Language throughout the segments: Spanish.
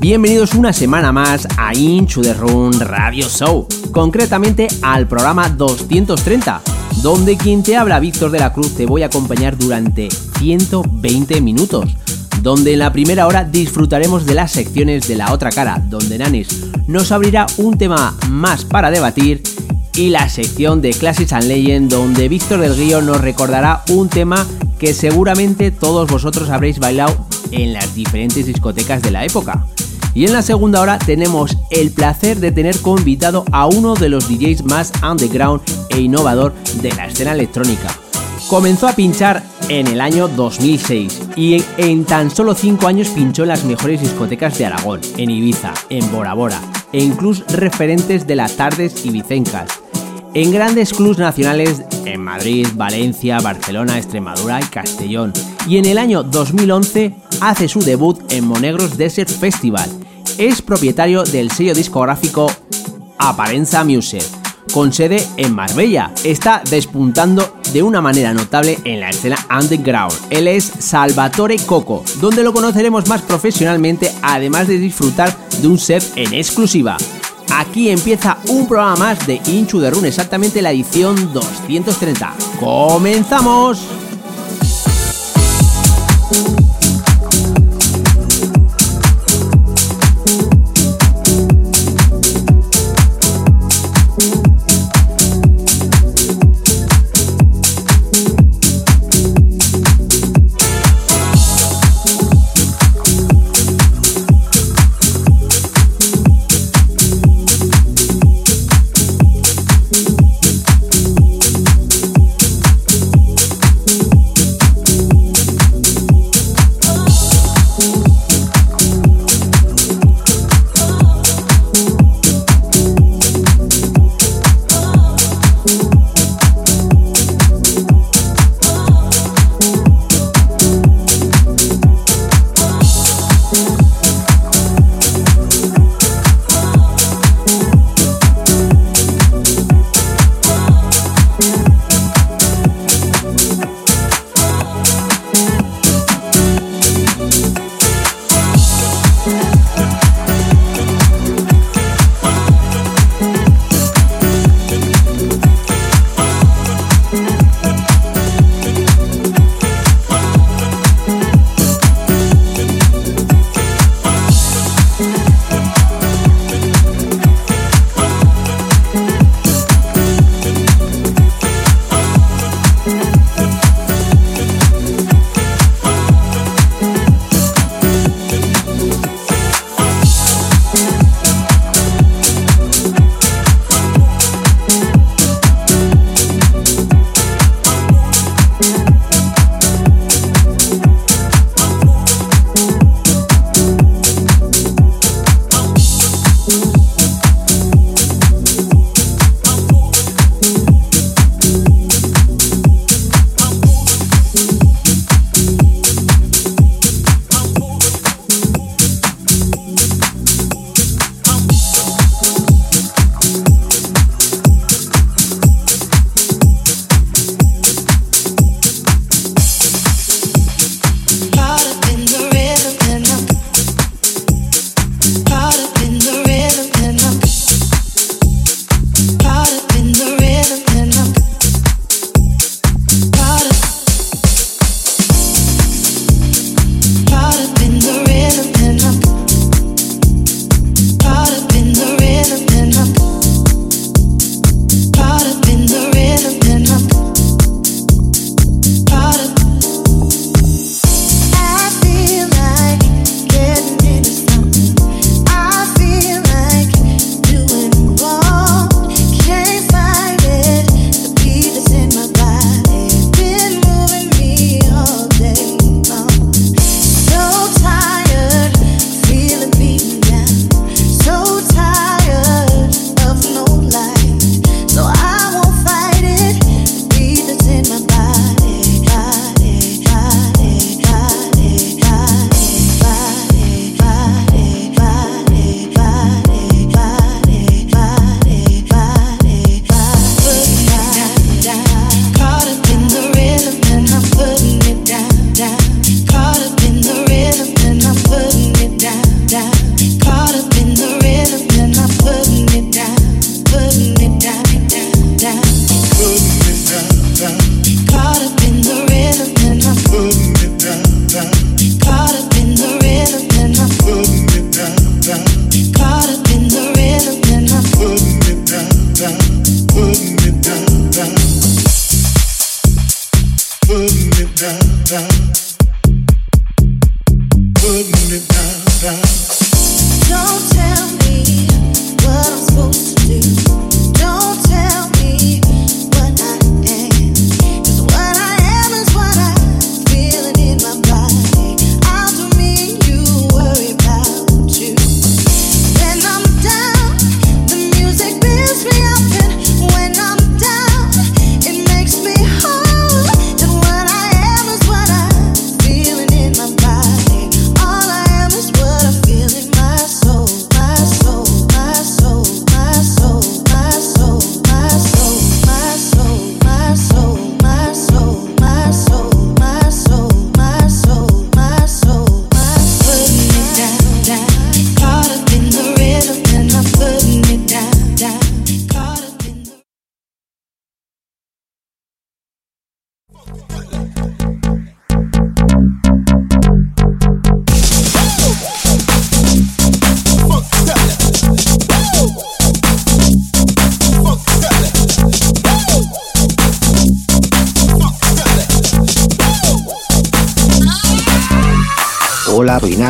Bienvenidos una semana más a Into the Run Radio Show, concretamente al programa 230, donde quien te habla Víctor de la Cruz te voy a acompañar durante 120 minutos, donde en la primera hora disfrutaremos de las secciones de la otra cara, donde Nanis nos abrirá un tema más para debatir y la sección de Classics and Legend donde Víctor del Guío nos recordará un tema que seguramente todos vosotros habréis bailado en las diferentes discotecas de la época. Y en la segunda hora tenemos el placer de tener como invitado a uno de los DJs más underground e innovador de la escena electrónica. Comenzó a pinchar en el año 2006 y en, en tan solo 5 años pinchó en las mejores discotecas de Aragón, en Ibiza, en Bora Bora e incluso referentes de las tardes ibicencas. En grandes clubs nacionales en Madrid, Valencia, Barcelona, Extremadura y Castellón. Y en el año 2011 hace su debut en Monegros Desert Festival. Es propietario del sello discográfico Aparenza Music, con sede en Marbella. Está despuntando de una manera notable en la escena underground. Él es Salvatore Coco, donde lo conoceremos más profesionalmente, además de disfrutar de un set en exclusiva. Aquí empieza un programa más de Inchu de Run, exactamente la edición 230. ¡Comenzamos! Hola, soy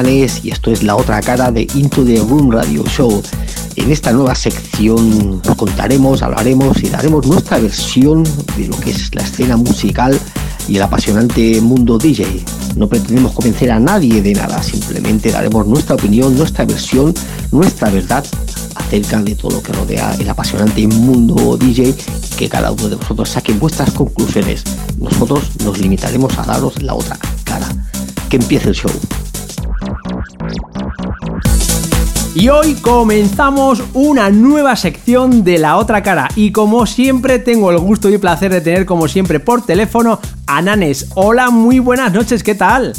Y esto es la otra cara de Into the Room Radio Show. En esta nueva sección contaremos, hablaremos y daremos nuestra versión de lo que es la escena musical y el apasionante mundo DJ. No pretendemos convencer a nadie de nada, simplemente daremos nuestra opinión, nuestra versión, nuestra verdad acerca de todo lo que rodea el apasionante mundo DJ que cada uno de vosotros saque vuestras conclusiones. Nosotros nos limitaremos a daros la otra cara. Que empiece el show. Y hoy comenzamos una nueva sección de la otra cara y como siempre tengo el gusto y el placer de tener como siempre por teléfono a Nanes. Hola, muy buenas noches, ¿qué tal?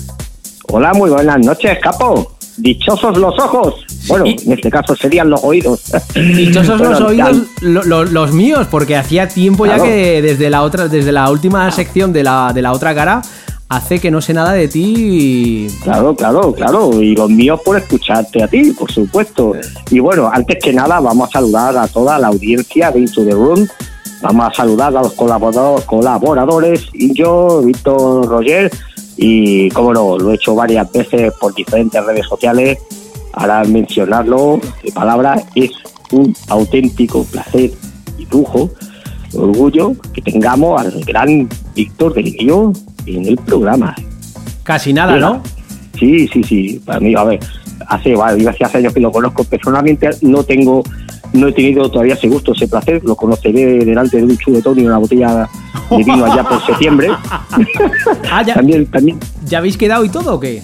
Hola, muy buenas noches, capo. Dichosos los ojos. Bueno, en este caso serían los oídos. Dichosos los oídos, ya- lo- lo- los míos, porque hacía tiempo ya que desde la otra, desde la última sección de la, de la otra cara, hace que no sé nada de ti. Claro, claro, claro. Y los míos por escucharte a ti, por supuesto. Y bueno, antes que nada, vamos a saludar a toda la audiencia de Into the Room. Vamos a saludar a los colaborador- colaboradores, yo, Víctor Roger, y como no, lo he hecho varias veces por diferentes redes sociales. Ahora mencionarlo de palabra es un auténtico placer y lujo, orgullo que tengamos al gran Víctor del Guío en el programa. Casi nada, ¿no? Sí, sí, sí. Para mí, a ver, hace, vale, hace años que lo conozco personalmente, no tengo, no he tenido todavía ese gusto, ese placer. Lo conoceré delante de un chuletón y una botella de vino allá por septiembre. Ah, ya, También, también. ¿ya habéis quedado y todo o qué?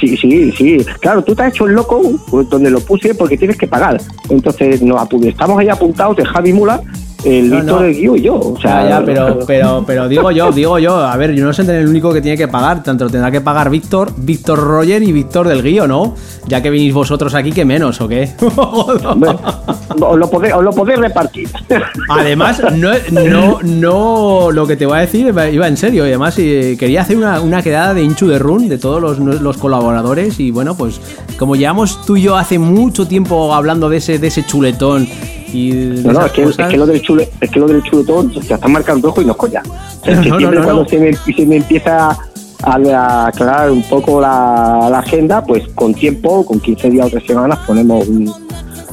Sí, sí, sí. Claro, tú te has hecho el loco pues, donde lo puse porque tienes que pagar. Entonces, nos estamos ahí apuntados de Javi Mula, el No, Víctor no. del Guío y yo. O sea, Ya, ya, pero, pero, pero digo yo, digo yo, a ver, yo no soy el único que tiene que pagar, tanto lo tendrá que pagar Víctor, Víctor Roger y Víctor del Guío, ¿no? Ya que venís vosotros aquí, que menos, ¿o qué? os lo podéis, os lo podéis repartir. Además, no, no, no, lo que te voy a decir iba iba en serio. Y además, eh, quería hacer una, una quedada de Inchu de Run de todos los, los colaboradores. Y bueno, pues como llevamos tú y yo hace mucho tiempo hablando de ese, de ese chuletón y No, no, es que, cosas, es que lo del chule, es que lo del chuletón se está marcando rojo y no es coña. O sea, en No, no, septiembre no, cuando. Se, me, se me empieza a, aclarar un poco la, la agenda, pues con tiempo, con 15 días o 3 semanas, ponemos un,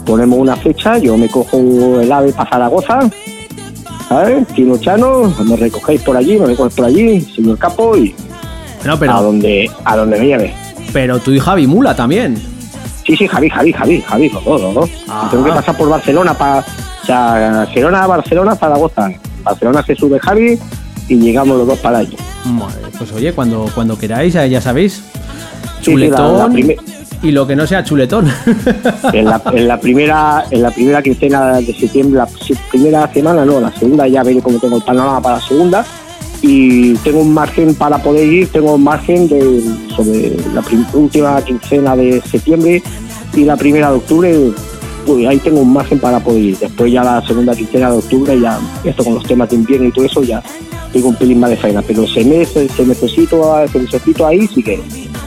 ponemos una fecha, yo me cojo el ave para Zaragoza, ¿sabes? Tino Chano, me recogéis por allí, me recogéis por allí, señor Capo, y a donde a donde me lleve. pero tú y Javi Mula también. Sí, sí, Javi, Javi, Javi, Javi, los dos, los dos. Tengo que pasar por Barcelona para. O sea, Girona, Barcelona, Zaragoza. Barcelona se sube Javi y llegamos los dos para allí. Pues oye, cuando, cuando queráis, ya sabéis, Sí, sí, la- la chuletón y lo que no sea chuletón. En la, en la primera en la primera quincena de septiembre, la primera semana, no, la segunda ya veré cómo tengo el panorama para la segunda. Y tengo un margen para poder ir, tengo un margen de sobre la última quincena de septiembre y la primera de octubre, pues ahí tengo un margen para poder ir. Después ya la segunda quincena de octubre, ya esto con los temas de invierno y todo eso, ya tengo un pelín más de faena. Pero se me, se, se necesito, se necesito ahí, sí que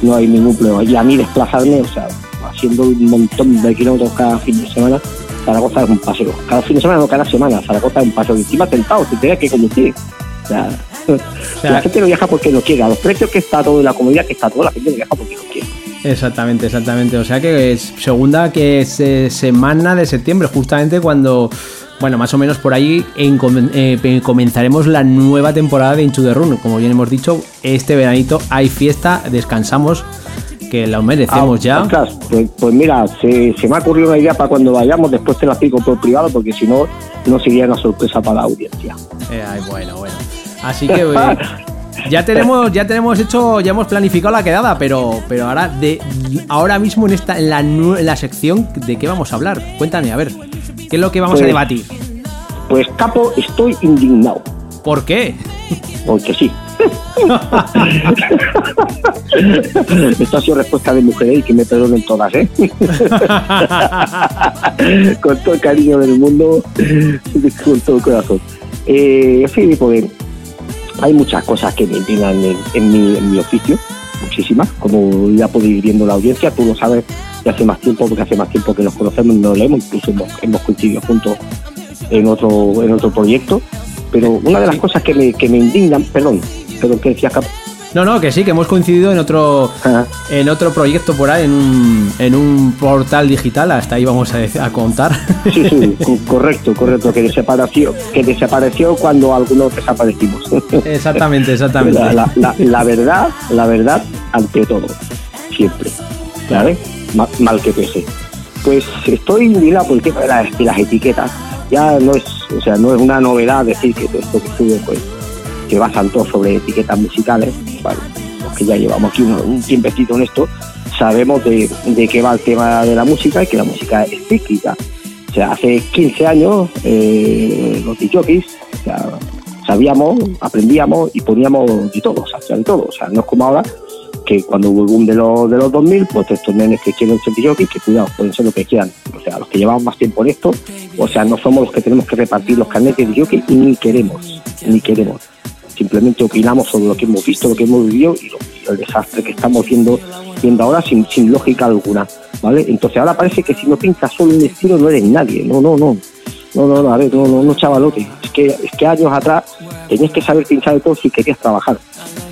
no hay ningún problema. Y a mí desplazarme, o sea, haciendo un montón de kilómetros cada fin de semana, Zaragoza es un paseo. Cada fin de semana, no cada semana, Zaragoza es un paseo. Y encima sentado, sin tener que conducir. sea- la gente no viaja porque no quiere. A los precios que está todo, y la comodidad que está todo, la gente no viaja porque no quiere. Exactamente, exactamente. O sea que es segunda que es eh, semana de septiembre, justamente cuando, bueno, más o menos por ahí en eh, comenzaremos la nueva temporada de Into the Run. Como bien hemos dicho, este veranito hay fiesta, descansamos, que lo merecemos Ah, ya. ostras, pues, pues mira, se, se me ha ocurrido una idea para cuando vayamos, después te la explico por privado, porque si no, no sería una sorpresa para la audiencia. Eh, ay, bueno, bueno. Así que eh, ya tenemos, ya tenemos hecho, ya hemos planificado la quedada, pero, pero ahora de ahora mismo en esta, en la, en la sección, ¿de qué vamos a hablar? Cuéntame, a ver, ¿qué es lo que vamos a Pues- debatir? Pues capo, estoy indignado, ¿Por qué? porque sí. Esta ha sido respuesta de mujeres y que me perdonen todas, ¿eh? con todo el cariño del mundo, con todo el corazón. Eh, pues hay muchas cosas que me indignan en, mi, en mi oficio, muchísimas, como ya podéis ir viendo la audiencia, tú lo sabes de hace más tiempo, porque hace más tiempo que nos conocemos y nos leemos, incluso hemos, hemos coincidido juntos en otro, en otro proyecto. Pero una de las cosas que me, que me indignan, perdón, perdón, que decía No, no, que sí, que hemos coincidido en otro Ah. en otro proyecto por ahí, en un, en un portal digital, hasta ahí vamos a, contar. Sí, sí, co- correcto, correcto, que desapareció, que desapareció cuando algunos desaparecimos. exactamente, exactamente. La, la- la- la verdad, la verdad ante todo, siempre, ¿sabes? Ma- Mal que pese. Pues estoy indignado por el tema de las, de las etiquetas. Ya no es, o sea, no es una novedad decir que todo esto que estuve, pues, se basan todos sobre etiquetas musicales. Bueno, los que ya llevamos aquí un, un tiempecito en esto, sabemos de, de qué va el tema de la música y que la música es cíclica. O sea, hace 15 años eh, los DJs, sabíamos, aprendíamos y poníamos de todo, o sea, de todo. O sea, no es como ahora que cuando hubo el boom de los, de los 2000, pues estos nenes que quieren ser DJs, que cuidado, pueden ser lo que quieran. O sea, los que llevamos más tiempo en esto, o sea, no somos los que tenemos que repartir los carnets de DJ, ni queremos, ni queremos. Simplemente opinamos sobre lo que hemos visto, lo que hemos vivido y, lo- y el desastre que estamos viendo, viendo ahora sin, sin lógica alguna. ¿vale? Entonces ahora parece que si no pintas solo un estilo no eres nadie. No, no, no. No, no, no, a ver, no, no, no, chavalote. Es que, es que años atrás tenías que saber pinchar de todo si querías trabajar.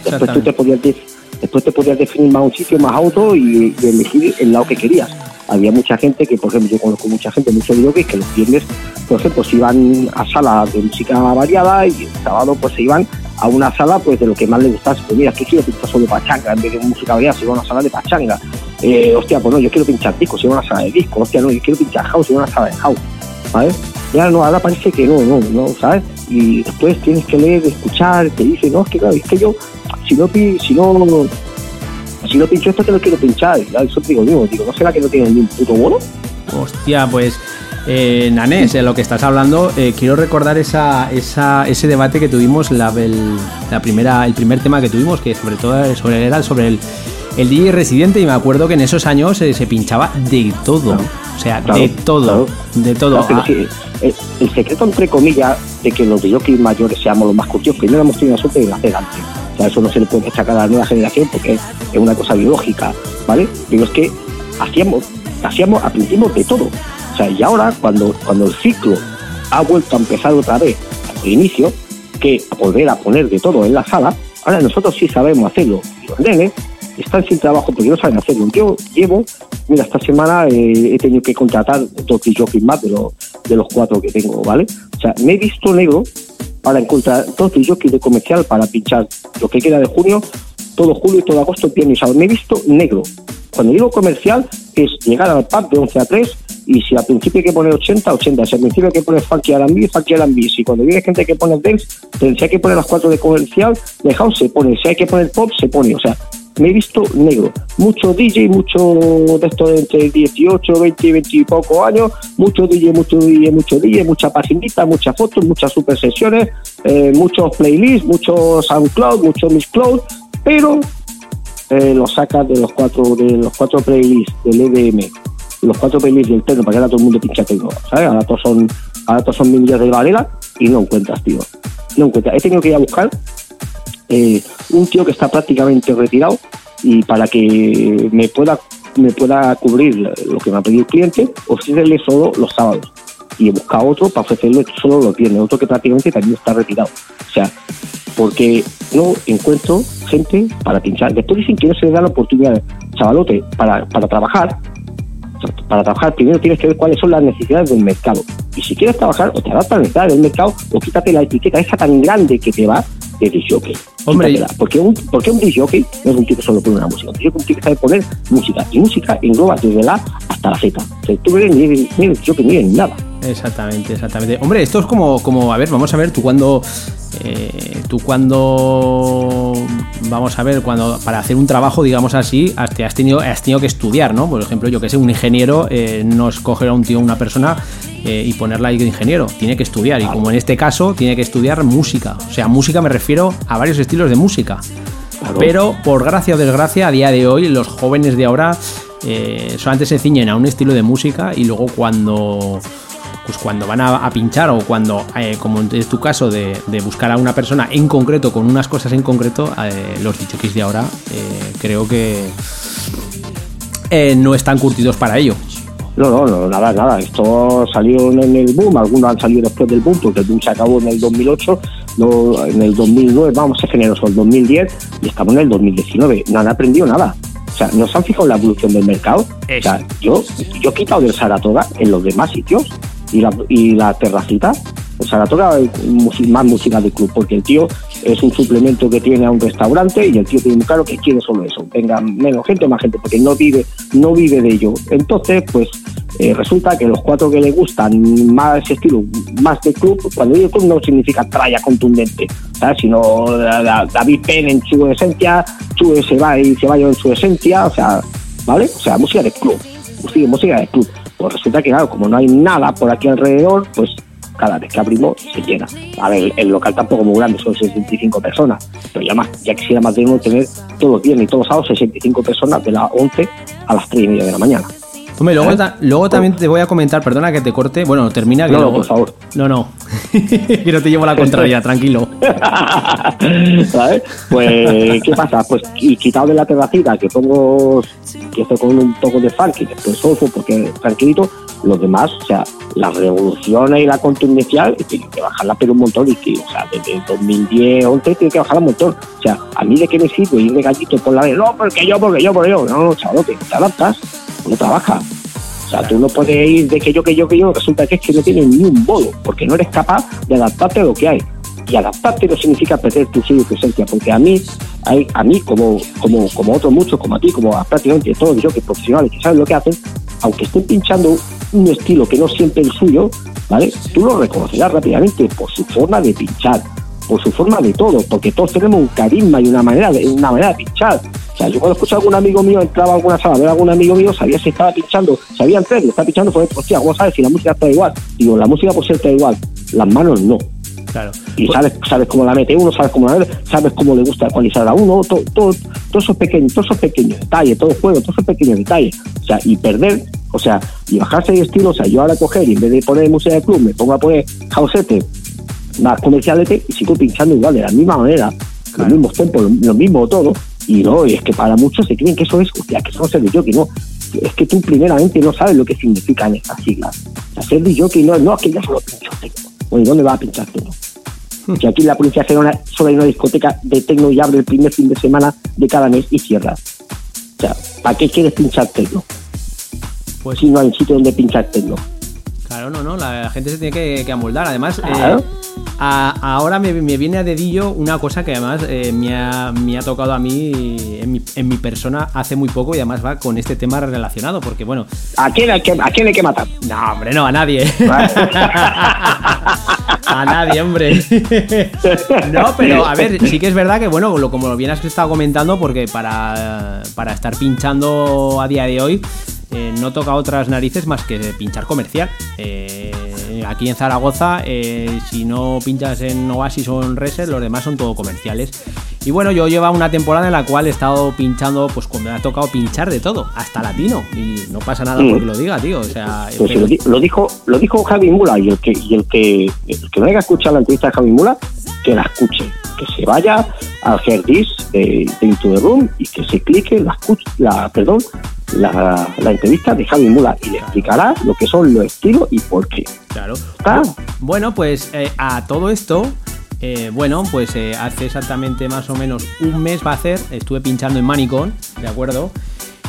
Después tú te podías, de- después te podías definir más un sitio, más auto y, elegir el lado que querías. Había mucha gente que, por ejemplo, yo conozco mucha gente, muchos DJs que los viernes, por ejemplo, se iban a salas de música variada y el sábado pues se iban a una sala pues de lo que más les gustase. Pues mira, que quiero pinchar solo pachanga en vez de música variada, se iba a una sala de pachanga. Eh, hostia, pues no, yo quiero pinchar discos, se iba a una sala de discos. Hostia, no, yo quiero pinchar house, se iba a una sala de house. ¿Sabes? Ya no, ahora parece que no, no, no, ¿sabes? Y después tienes que leer, escuchar, te dice, no, es que claro, es que yo, si no, si no, si no pincho esto, te lo quiero pinchar. Y eso te digo yo, digo, ¿no será que no tienen ni un puto bono? Hostia, pues eh, Nanés, en lo que estás hablando, eh, quiero recordar esa, esa, ese debate que tuvimos, la, el, la primera, el primer tema que tuvimos, que sobre todo sobre, era sobre el, el DJ residente, y me acuerdo que en esos años eh, se pinchaba de todo. O sea, Claro, de todo, claro. de todo. Ah, sí, el, el secreto, entre comillas, de que los DJs mayores seamos los más curtidos, primero hemos tenido la suerte de nacer antes. O sea, eso no se le puede sacar a la nueva generación porque es, una cosa biológica, ¿vale? Pero es que hacíamos, hacíamos, aprendimos de todo. O sea, y ahora, cuando, cuando el ciclo ha vuelto a empezar otra vez al inicio, que a volver a poner de todo en la sala, ahora nosotros sí sabemos hacerlo. Los nenes están sin trabajo porque no saben hacerlo. Yo llevo, mira, esta semana eh, he tenido que contratar dos jockeys más de los, de los cuatro que tengo, ¿vale? O sea, me he visto negro para encontrar dos jockeys de comercial para pinchar lo que queda de junio, todo julio y todo agosto, viernes sábado. Me he visto negro. Cuando digo comercial es llegar al pub de 11 a 3 y si al principio hay que poner 80, 80. Si al principio hay que poner funky R&B, funky R&B. Si cuando viene gente que pone dance, si hay que poner las cuatro de comercial, de house se pone. Si hay que poner pop, se pone. O sea, me he visto negro. Mucho DJ, mucho de esto de entre 18, 20 y 20 y poco años, mucho DJ, mucho DJ, mucho DJ, mucha paginita, muchas fotos, muchas super sesiones, eh, muchos playlists, muchos SoundCloud, mucho Mixcloud, pero eh, lo sacas de los cuatro de los cuatro playlists del EDM, los cuatro playlists del techno, para que ahora todo el mundo pincha techno, ¿sabes? Ahora todos son, ahora todos son millas de Varela y no encuentras, tío. No encuentras. He tenido que ir a buscar eh, un tío que está prácticamente retirado y para que me pueda me pueda cubrir lo que me ha pedido el cliente, ofrecerle solo los sábados. Y he buscado otro para ofrecerle solo los viernes, otro que prácticamente también está retirado. O sea, porque no encuentro gente para pinchar. Después dicen que no se les da la oportunidad, chavalote, para, para trabajar. Para trabajar primero tienes que ver cuáles son las necesidades del mercado. Y si quieres trabajar, o te adaptas a las necesidades del mercado, o quítate la etiqueta esa tan grande que te va de disjockey. Hombre, Quítatela. porque un, porque un disjockey no es un que solo pone una música. Un tío que sabe poner música. Y música engloba desde la A hasta la Z. O sea, tú ves ni ni el disjockey ni eres nada. Exactamente, exactamente. Hombre, esto es como, como a ver, vamos a ver, tú cuando, eh, tú cuando, vamos a ver, cuando para hacer un trabajo, digamos así, has, te has tenido, has tenido que estudiar, ¿no? Por ejemplo, yo que sé, un ingeniero eh, no es coger a un tío, una persona eh, y ponerla ahí de ingeniero, tiene que estudiar y como en este caso tiene que estudiar música, o sea, música me refiero a varios estilos de música. Pero por gracia o desgracia, a día de hoy, los jóvenes de ahora eh, solamente se ciñen a un estilo de música y luego cuando pues cuando van a, a pinchar o cuando, eh, como es tu caso, de, de buscar a una persona en concreto con unas cosas en concreto, eh, los dichokis de ahora eh, creo que no están curtidos para ello. No, no, no, nada, nada. Esto salió en el boom, algunos han salido después del boom, porque el boom se acabó en el 2008, no, en el 2009, vamos a ser generosos, el 2010 y estamos en el 2019. No han aprendido nada. O sea, no se han fijado en la evolución del mercado. O sea, yo, yo he quitado del Saratoga en los demás sitios y la, y la terracita. El Saratoga musi- más música de club, porque el tío es un suplemento que tiene a un restaurante y el tío tiene claro que quiere solo eso. Venga menos gente más gente, porque no vive, no vive de ello. Entonces, pues eh, resulta que los cuatro que le gustan más estilo, más de club, cuando digo club no significa tralla contundente, ¿sabes? sino da- da- David Penn en su esencia, Chue se va y se vaya en su esencia, o sea, ¿vale? O sea, música de club, música de club. Pues resulta que, claro, como no hay nada por aquí alrededor, pues cada vez que abrimos se llena. A ver, el local tampoco es muy grande, son 65 personas, pero ya más, ya quisiera más de uno tener todos los viernes y todos los sábados 65 personas de las 11 a las 3 y media de la mañana. Hombre, luego, ta- luego también te voy a comentar, perdona que te corte. Bueno, termina. Que No, luego- por favor. No, no. que no te llevo la contraria, tranquilo. ¿Sabes? Pues, ¿qué pasa? Pues, quitado de la terracita, que pongo, que estoy con un poco de funk y después soulful, porque tranquilito, los demás, o sea, las revoluciones y la contundencia tienen que bajarla pero un montón, y que, o sea, desde el 2010, 11 tiene que bajarla un montón. O sea, a mí de qué me sirve ir de gallito por la vez, no, porque yo, porque yo, porque yo, no, no, te adaptas, no trabajas. O sea, tú no puedes ir de que yo, que yo, que yo, resulta que es que no tienes ni un bolo, porque no eres capaz de adaptarte a lo que hay. Y adaptarte no significa perder tu sello y tu esencia, porque a mí, a mí como, como, como otros muchos, como a ti, como a prácticamente todos los que profesionales que saben lo que hacen, aunque estén pinchando un estilo que no siempre es el suyo, ¿vale? Tú lo reconocerás rápidamente por su forma de pinchar, por su forma de todo, porque todos tenemos un carisma y una manera de, una manera de pinchar. O sea, yo cuando escucho a algún amigo mío, entraba a alguna sala, a ver a algún amigo mío, sabía si estaba pinchando, sabía entrar, lo estaba pinchando, pues, hostia, ¿cómo sabes si la música está igual? Digo, la música por ser está igual, las manos no. Claro. Y sabes, sabes cómo la mete uno, sabes cómo la mete, sabes cómo le gusta ecualizar a uno, todo, todo, todos esos pequeños, todos esos pequeños detalles, todo el juego, todos esos pequeños detalles. O sea, y perder, o sea, y bajarse de estilo, o sea, yo ahora coger y en vez de poner música de club, me pongo a poner housete, más comercialete y sigo pinchando igual, de la misma manera, los mismos tempos, lo, lo mismo todo. Y no, y es que para muchos se creen que eso es, hostia, que eso no de jockey, no. Es que tú primeramente no sabes lo que significan estas siglas. O sea, ser de jockey no, no, es que ya solo pincho tecno. Oye, ¿dónde vas a pinchar tecno? Si aquí en la provincia de Gerona solo hay una discoteca de tecno y abre el primer fin de semana de cada mes y cierra. O sea, ¿para qué quieres pinchar tecno? Pues Si no hay sitio donde pinchar tecno. Claro, no, no, la, la gente se tiene que, que amoldar. Además, eh, a- ahora me, me viene a dedillo una cosa que además eh, me, ha, me ha tocado a mí en mi, en mi persona hace muy poco y además va con este tema relacionado, porque bueno, ¿A quién hay que, a quién hay que matar? no, hombre, no, a nadie. a nadie, hombre. no, pero a ver, sí que es verdad que, bueno, lo, como lo bien has estado comentando, porque para, para estar pinchando a día de hoy, eh, no toca otras narices más que pinchar comercial. Eh, aquí en Zaragoza, eh, si no pinchas en Oasis o en Reset, los demás son todo comerciales. Y bueno, yo llevo una temporada en la cual he estado pinchando, pues me ha tocado pinchar de todo, hasta latino. Y no pasa nada Mm. porque lo diga, tío. O sea, Pues pero- lo, di- lo dijo lo dijo Javi Mula y el que y el que el que no haya escuchado la entrevista de Javi Mula que la escuche que se vaya al Herdis de, de Into the Room y que se clique la escuche la perdón la, la entrevista de Javi Mula y le explicará lo que son los estilos y por qué Claro. ¿Está? Bueno, pues eh, a todo esto, eh, bueno, pues eh, hace exactamente más o menos un mes va a hacer, estuve pinchando en Manicon, ¿de acuerdo?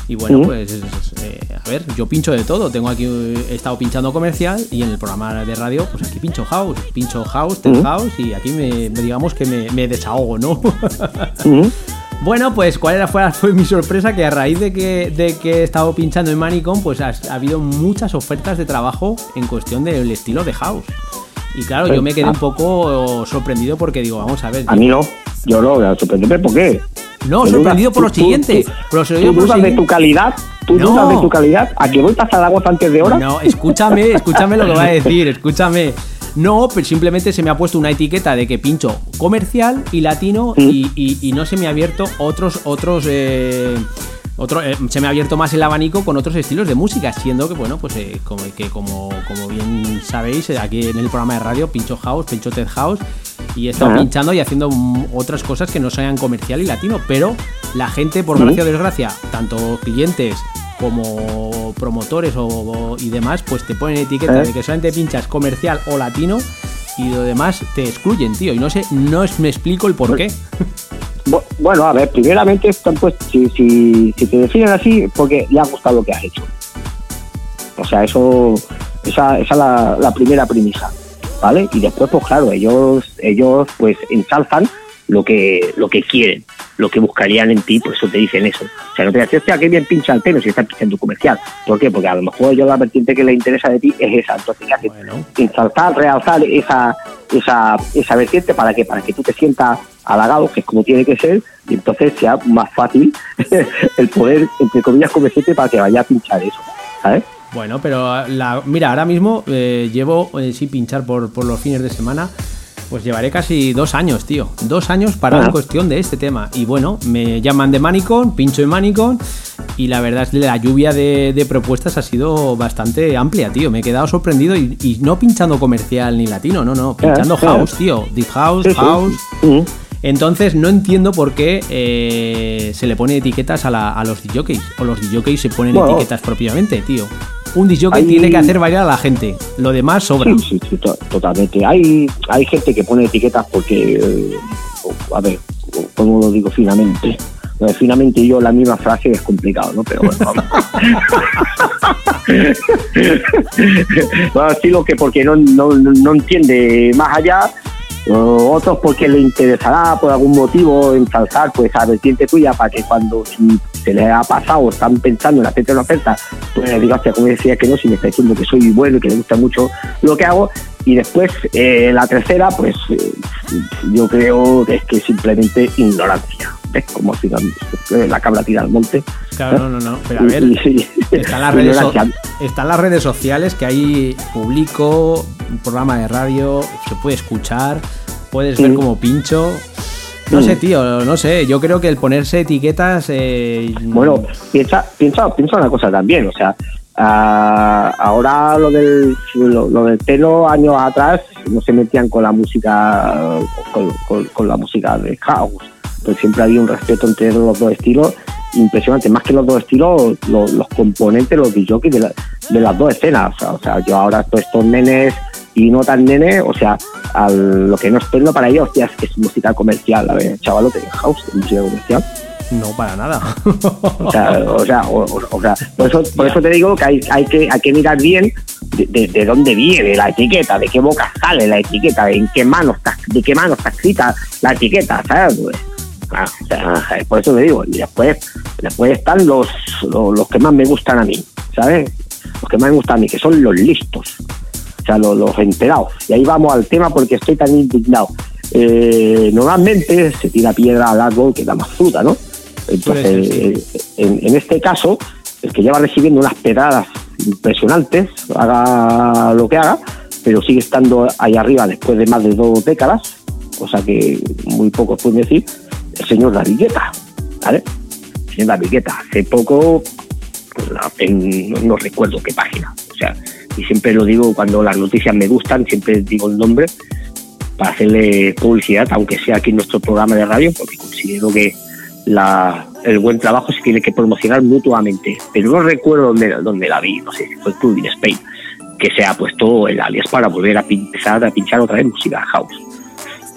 Y bueno, Ujú. pues es- es, eh, a ver, yo pincho de todo. Tengo aquí, he estado pinchando comercial y en el programa de radio, pues aquí pincho house, pincho house, tech Ujú. house y aquí me, digamos que me, me desahogo, ¿no? Ujú. Bueno, pues cuál era, fue, fue mi sorpresa que a raíz de que, de que he estado pinchando en Manicom, pues ha, ha habido muchas ofertas de trabajo en cuestión del estilo de house. Y claro, yo me quedé un poco sorprendido porque digo, vamos a ver. a mí no yo no me sorprende ¿por qué? No, ¿Tú sorprendido dudas- por lo tú- tú- siguiente. tú- ¿Tú sorprendido por lo dudas de tu calidad? ¿Tú No. dudas de tu calidad? ¿A que voy a Zaragoza antes de hora? No, escúchame, escúchame lo que va a decir, escúchame. No, pero simplemente se me ha puesto una etiqueta de que pincho comercial y latino Mm. y, y- y no se me ha abierto otros, otros, eh, otro, eh, se me ha abierto más el abanico con otros estilos de música, siendo que bueno, pues eh, como, que como, como bien sabéis, eh, aquí en el programa de radio pincho house, pincho Ted House y he estado Ajá. pinchando y haciendo mm, otras cosas que no sean comercial y latino, pero la gente, por Ujú. gracia o desgracia, tanto clientes como promotores o, o- y demás, pues te ponen etiqueta ¿Eh? de que solamente pinchas comercial o latino y lo demás te excluyen, tío. Y no sé, no es- me explico el por qué. Bu- Bueno, a ver, primeramente, pues, si, si, si te definen así, porque le ha gustado lo que has hecho. O sea, eso, esa, esa es la, la primera premisa, ¿vale? Y después, pues claro, ellos, ellos pues ensalzan lo que, lo que quieren, lo que buscarían en ti, por eso te dicen eso. O sea, no te dicen, hostia, qué bien pincha el pelo si estás pinchando comercial. ¿Por qué? Porque a lo mejor ellos la vertiente que les interesa de ti es esa. Entonces, ¿qué? Bueno. realzar esa, esa, esa vertiente para que para que tú te sientas halagado, que es como tiene que ser, y entonces sea más fácil el poder, entre comillas, convencerte para que vaya a pinchar eso, ¿sabes? Bueno, pero la, mira, ahora mismo eh, llevo eh, sin pinchar por, por los fines de semana. Pues llevaré casi dos años, tío. Dos años para Ajá. en cuestión de este tema. Y bueno, me llaman de Manicon, pincho en Manicon. Y la verdad es que la lluvia de, de propuestas ha sido bastante amplia, tío. Me he quedado sorprendido y, y no pinchando comercial ni latino, no, no. Pinchando Eh, eh. house, tío. Deep house, house. Entonces no entiendo por qué eh, se le pone etiquetas a, la- a los DJs. O los DJs se ponen Bueno. etiquetas propiamente, tío. Un DJ Hay- tiene que hacer bailar a la gente. Lo demás sobra. Sí, sí, sí, to- totalmente. Hay, hay gente que pone etiquetas porque, eh, a ver, ¿cómo lo digo finamente? De finamente yo la misma frase es complicado, ¿no? Pero bueno, vamos. Bueno, digo que porque no, no, no entiende más allá, otros porque le interesará por algún motivo ensalzar pues a vertiente tuya para que cuando si se les ha pasado o están pensando en hacerte una oferta, pues le digas, "Hostia, como decía que no, si me está diciendo que soy bueno y que le gusta mucho lo que hago. Y después, eh, la tercera, pues eh, yo creo que es que simplemente ignorancia. ¿Ves? Como al final eh, la cabra tira al monte. Claro, no, no, no. Pero a ver, están las redes, so- están las redes sociales que ahí publico un programa de radio, se puede escuchar, puedes ver Mm. como pincho. No Mm. sé, tío, no sé. Yo creo que el ponerse etiquetas. eh, Bueno, piensa, piensa, piensa una cosa también, o sea, ah, ahora lo del, lo, lo del pelo años atrás no se metían con la música, con, con- con la música de house, pues siempre había un respeto entre los dos estilos impresionante, más que los dos estilos, lo- los componentes, los DJs de, la- de las dos escenas, o sea, o sea, yo ahora todos estos nenes y no tan nenes, o sea, al- lo que no es pelo para ellos ya es, música comercial, a ver, chavalote, house, es música comercial. No, para nada. O sea, o sea, o, sea, por eso, por eso te digo que hay, hay que hay que mirar bien de, de- de dónde viene la etiqueta, de qué boca sale la etiqueta, de en qué mano está, de qué mano está escrita la etiqueta, ¿sabes? Pues, claro, o sea, por eso te digo, y después, después están los, los, los que más me gustan a mí, ¿sabes? Los que más me gustan a mí, que son los listos, sea, los, los enterados. Y ahí vamos al tema porque estoy tan indignado. Eh, normalmente se tira piedra al árbol que da más fruta, ¿no? Entonces, eh, en, en este caso, el que lleva recibiendo unas pedradas impresionantes, haga lo que haga, pero sigue estando ahí arriba después de más de dos décadas, cosa que muy pocos pueden decir, el señor David Guetta, ¿vale? El señor David Guetta, hace poco, en- no, no recuerdo qué página, o sea, y siempre lo digo cuando las noticias me gustan, siempre digo el nombre para hacerle publicidad, aunque sea aquí en nuestro programa de radio, porque considero que el buen trabajo se tiene que promocionar mutuamente. Pero no recuerdo dónde, dónde la vi, no sé si fue Club in Spain, que se ha puesto el alias para volver a empezar a pinchar otra vez música house.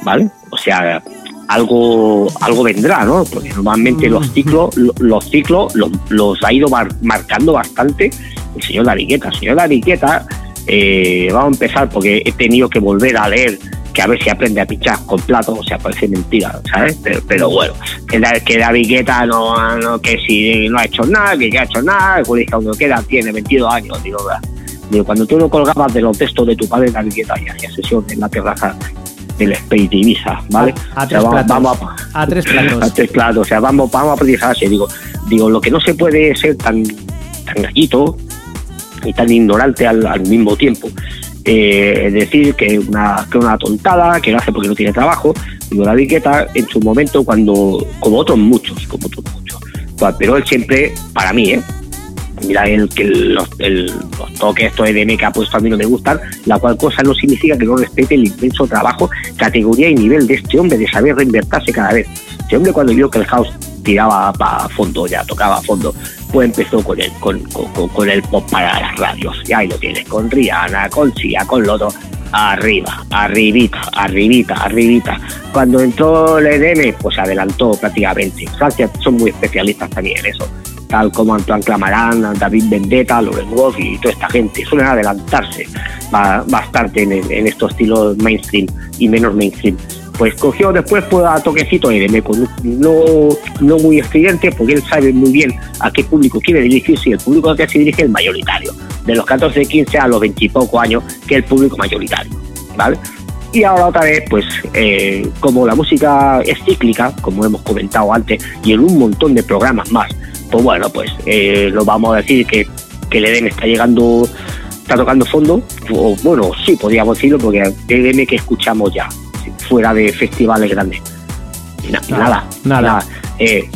¿Vale? O sea, algo algo vendrá, ¿no? Porque normalmente los ciclos lo- los ciclos los, los ha ido mar- marcando bastante el señor Lariqueta. El señor Lariqueta, eh, vamos a empezar porque he tenido que volver a leer que a ver si aprende a pinchar con plato, o sea, parece mentira, ¿sabes? Pero, pero bueno, que, Da- que David Guetta no, no, que si no ha hecho nada, que, que ha hecho nada, el colegio donde queda tiene 22 años, digo, digo, cuando tú no colgabas de los textos de tu padre David Guetta y hacía sesión en la terraza del Space de Ibiza, ¿vale? A, a O sea, tres vamos- platos. vamos a- a tres a platos. tres platos, o sea, vamos, vamos a aprendizaje. Digo, digo, lo que no se puede ser tan, tan gallito y tan ignorante al, al mismo tiempo. Eh, decir, que una, que una tontada, que lo hace porque no tiene trabajo. Digo, la Guetta en su momento, cuando, como otros muchos, como otros muchos, pero él siempre, para mí, ¿eh? Mira, el, que los, el- los toques estos EDM que ha puesto a mí no me gustan, la cual cosa no significa que no respete el inmenso trabajo, categoría y nivel de este hombre de saber reinvertirse cada vez. Este hombre cuando vio que el house tiraba para fondo, ya tocaba a fondo, pues empezó con el, con, con, con- con el pop para las radios. Y ahí lo tienes, con Rihanna, con Sia, con Loto. arriba, arribita, arribita, arribita. Cuando entró el EDM, pues adelantó prácticamente. Francia son muy especialistas también en eso, tal como Antoine Clamaran, David Vendetta, Loren Wolf y toda esta gente. Suelen adelantarse ba- bastante en, en estos estilos mainstream y menos mainstream. Pues cogió después pues, a toquecito EDM, pues, no, no muy estridente, porque él sabe muy bien a qué público quiere dirigirse y el público al que se dirige es el mayoritario, de los 14, 15 a los 20 y poco años, que es el público mayoritario. ¿vale? Y ahora otra vez, pues eh, como la música es cíclica, como hemos comentado antes, y en un montón de programas más, pues bueno, pues eh, lo vamos a decir que, que el EDM está llegando, está tocando fondo, o bueno, sí, podríamos decirlo, porque el EDM que escuchamos ya, fuera de festivales grandes. Na- Nada, nada, nada. Eh,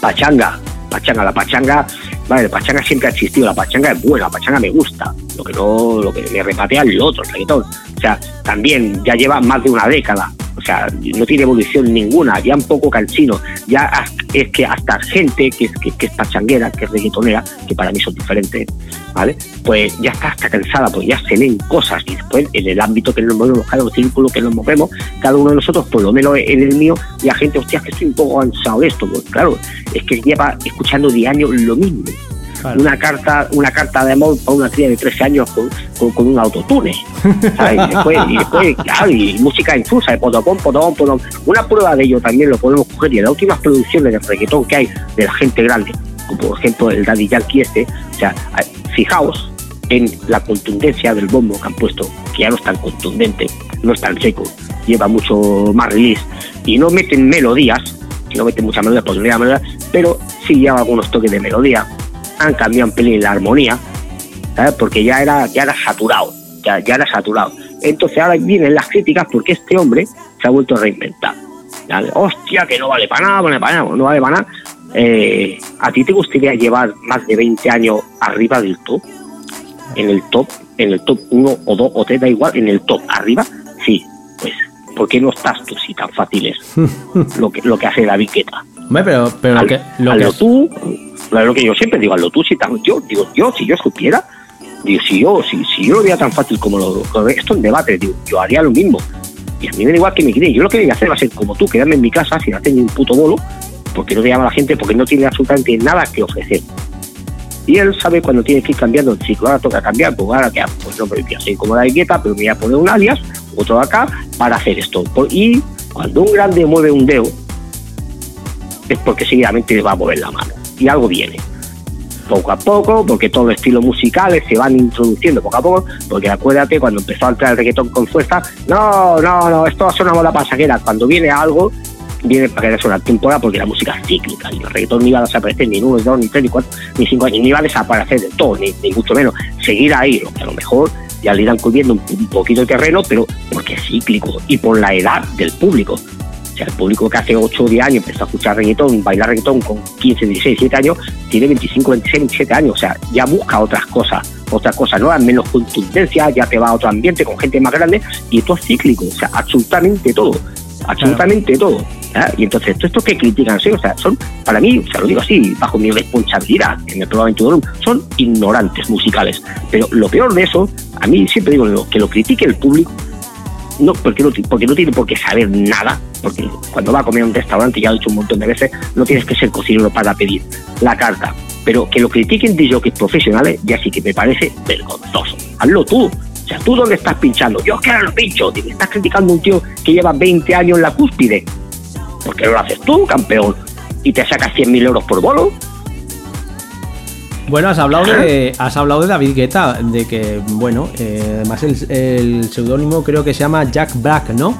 pachanga, pachanga, la pachanga, vale, la pachanga siempre ha existido, la pachanga es buena, la pachanga me gusta, lo que no, lo que me repatea es lo otro, el reggaetón. O sea, también ya lleva más de una década, o sea, no tiene evolución ninguna, ya un poco cansino, ya es que hasta gente que es, que, que es pachanguera, que es reggaetonera, que para mí son diferentes, ¿vale? Pues ya está hasta cansada, pues ya se leen cosas y después en el ámbito que nos movemos, cada círculo que nos movemos, cada uno de nosotros, por lo menos en el mío, y la gente, hostia, que estoy un poco cansado de esto, pues claro, es que lleva escuchando diario lo mismo. Claro. Una carta, una carta de amor para una cría de 13 años con, con, con un autotune. Y después, y después, claro, y música infusa, de potopón, potopón, potopón. Una prueba de ello también lo podemos coger y en las últimas producciones de reggaetón que hay de la gente grande, como por ejemplo el Daddy Yankee este, o sea, fijaos en la contundencia del bombo que han puesto, que ya no es tan contundente, no es tan seco, lleva mucho más release y no meten melodías, no meten muchas melodías, porque no lleva melodías, pero sí lleva algunos toques de melodía, han cambiado un pelín la armonía, ¿sabes? porque ya era, ya era saturado, ya, ya era saturado. Entonces ahora vienen las críticas porque este hombre se ha vuelto a reinventar. ¿vale? Hostia, que no vale para nada, vale para nada, no vale para nada. Eh, ¿A ti te gustaría llevar más de 20 años arriba del top? En el top, en el top 1 o 2 o 3, da igual, en el top, arriba, sí, pues, ¿por qué no estás tú si tan fácil es lo que, lo que hace David Guetta? Hombre, pero, pero lo que, lo tú, lo lo que yo siempre digo, hazlo tú, si tan, yo, digo, yo, si yo supiera, digo, si yo, si, si yo lo veía tan fácil como lo, como esto en debate, digo, yo haría lo mismo. Y a mí me da igual que me quede, yo lo que voy a hacer va a ser como tú, quedarme en mi casa sin hacer ni un puto bolo, porque no te llama la gente, porque no tiene absolutamente nada que ofrecer. Y él sabe cuando tiene que ir cambiando el ciclo, ahora toca cambiar, pues ahora que pues no me voy a seguir como la dieta, pero me voy a poner un alias, otro acá, para hacer esto. Y cuando un grande mueve un dedo, es porque seguidamente va a mover la mano. Y algo viene. Poco a poco, porque todos los estilos musicales se van introduciendo poco a poco, porque acuérdate, cuando empezó a entrar el reggaetón con fuerza, no, no, no, esto va a ser una moda pasajera. Cuando viene algo, viene para quedarse una temporada, porque la música es cíclica, y el reggaetón no iba a desaparecer ni en uno, ni dos, ni tres, ni cuatro, ni cinco años, ni iba a desaparecer de todo, ni, ni mucho menos. Seguir ahí, lo que a lo mejor ya le irán cubriendo un, un poquito de terreno, pero porque es cíclico, y por la edad del público. Sea, el público que hace 8 o 10 años empezó a escuchar reggaetón, bailar reggaetón con 15, 16, 17 años, tiene 25, 26, 27 años. O sea, ya busca otras cosas, otras cosas nuevas, menos contundencia, ya te va a otro ambiente con gente más grande y esto es cíclico. O sea, absolutamente todo. Absolutamente todo. ¿ah? Y entonces, todo esto que critican, ¿sí? o sea, son, para mí, o sea, lo digo así, bajo mi responsabilidad en el programa 21, son ignorantes musicales. Pero lo peor de eso, a mí siempre digo que lo critique el público, no porque no, porque no tiene por qué saber nada, porque cuando va a comer a un restaurante, ya lo he dicho un montón de veces, no tienes que ser cocinero para pedir la carta. Pero que lo critiquen DJs profesionales, ya sí que me parece vergonzoso. Hazlo tú. O sea, ¿tú dónde estás pinchando? Yo es que ahora lo pincho. Me estás criticando a un tío que lleva 20 años en la cúspide. ¿Por qué no lo haces tú, campeón? Y te sacas 100.000 euros por bolo. Bueno, has hablado de has hablado de David Guetta, de que, bueno, eh, además el, el seudónimo creo que se llama Jack Black, ¿no?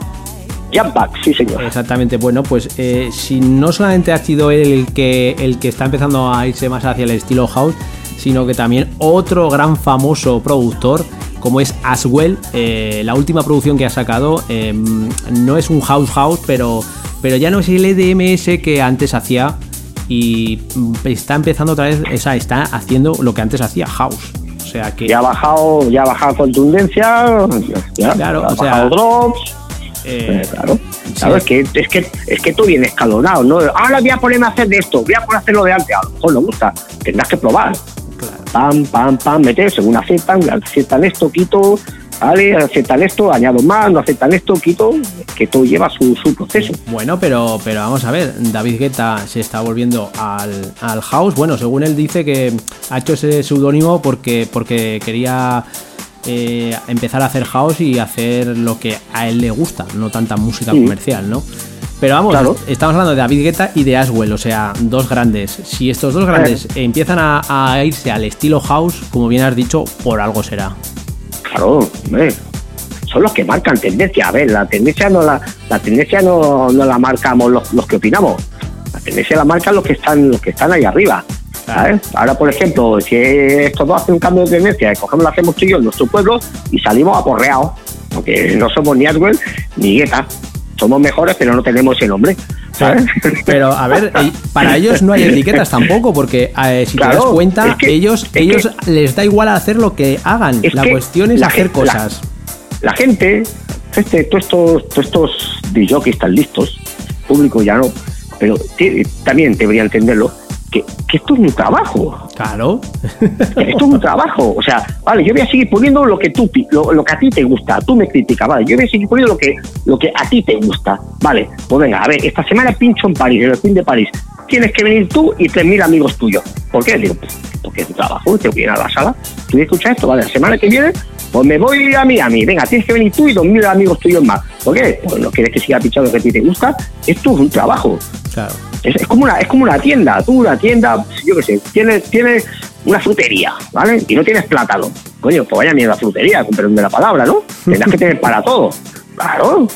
Jump back, sí señor. Exactamente, bueno, pues eh, si no solamente ha sido él el que, el que está empezando a irse más hacia el estilo house, sino que también otro gran famoso productor, como es Aswell, eh, la última producción que ha sacado, eh, no es un house house, pero, pero ya no es el EDMS que antes hacía y está empezando otra vez, esa está haciendo lo que antes hacía house. O sea que... Ya ha bajado, ya ha bajado contundencia, ya, Claro, ha o sea, bajado drops. eh, Eh, claro, claro es, que, es, que, es que tú vienes escalonado, ¿no? Ahora voy a ponerme a hacer de esto, voy a poner a hacer lo de antes, a lo mejor no gusta, tendrás que probar. claro. Pam, pam, pam, meter según aceptan, aceptan esto, quito, ¿vale? Aceptan esto, añado más, no aceptan esto, quito, que todo lleva su, su proceso. Bueno, pero, pero vamos a ver, David Guetta se está volviendo al, al house. Bueno, según él dice que ha hecho ese seudónimo porque, porque quería eh, empezar a hacer house y hacer lo que a él le gusta, no tanta música Sí. comercial, ¿no? Pero vamos, Claro. estamos hablando de David Guetta y de Aswell, o sea, dos grandes. Si estos dos grandes empiezan a, a irse al estilo house, como bien has dicho, por algo será. Claro, hombre. Son los que marcan tendencia. A ver, la tendencia no la, la tendencia no, no la marcamos los, los que opinamos. La tendencia la marcan los que están, los que están ahí arriba. ¿sabes? Ahora, por ejemplo, si estos dos hacen un cambio de tendencia, cogemos lo hacemos tú y yo en nuestro pueblo y salimos aporreados, porque no somos ni Aswell ni Guetta. Somos mejores, pero no tenemos ese nombre. ¿sabes? Pero a ver, eh, para ellos no hay etiquetas tampoco, porque eh, si te das cuenta, es que- ellos, que- ellos les da igual hacer lo que hagan. La cuestión es la hacer cosas. la gente, este, todos estos, todos estos DJs están listos, público ya no, pero también debería entenderlo, que, que esto es un trabajo, Claro. esto es un trabajo, o sea, vale, yo voy a seguir poniendo lo que tú, lo, lo que a ti te gusta, tú me criticas, vale, yo voy a seguir poniendo lo que, lo que a ti te gusta, vale, pues venga, a ver, esta semana pincho en París, en el fin de París, tienes que venir tú y 3.000 amigos tuyos, ¿por qué? Digo, pues, porque es un trabajo, tengo que ir a la sala, tú escuchas esto, vale, la semana que viene, pues me voy a Miami, venga, tienes que venir tú y 2.000 amigos tuyos más, ¿por qué? Pues no quieres que siga pinchando lo que a ti te gusta, esto es un trabajo, Claro. Es, es como una es como una tienda tú una tienda yo qué sé tienes tienes una frutería vale y no tienes plátano. Coño pues vaya mierda frutería con la palabra no tendrás que tener para todo. Claro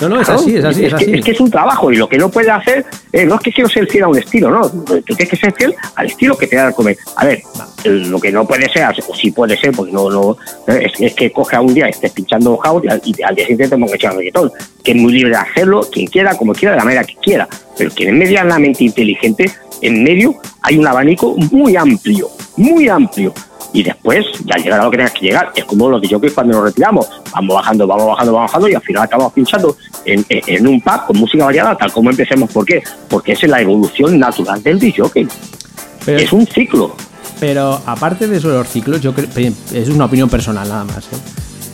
No, no, es claro. así, es así, es que, así. es que es un trabajo y lo que no puedes hacer eh, no es que quiero ser fiel a un estilo no tú tienes que ser fiel al estilo que te da de comer a ver lo que no puede ser o sí puede ser porque no no eh, es, es que coge a un día y estés pinchando house y al, y al día siguiente te pongas a echar reggaetón que es muy libre de hacerlo quien quiera como quiera de la manera que quiera pero quien es medianamente inteligente en medio hay un abanico muy amplio muy amplio y después ya llegará lo que tengas que llegar. Es como los que cuando nos retiramos, vamos bajando, vamos bajando, vamos bajando y al final acabamos pinchando en, en- en un pub con música variada, tal como empecemos. ¿Por qué? Porque esa es la evolución natural del DJ. Pero, Es un ciclo. pero aparte de eso de los ciclos, yo creo, es una opinión personal nada más. ¿eh?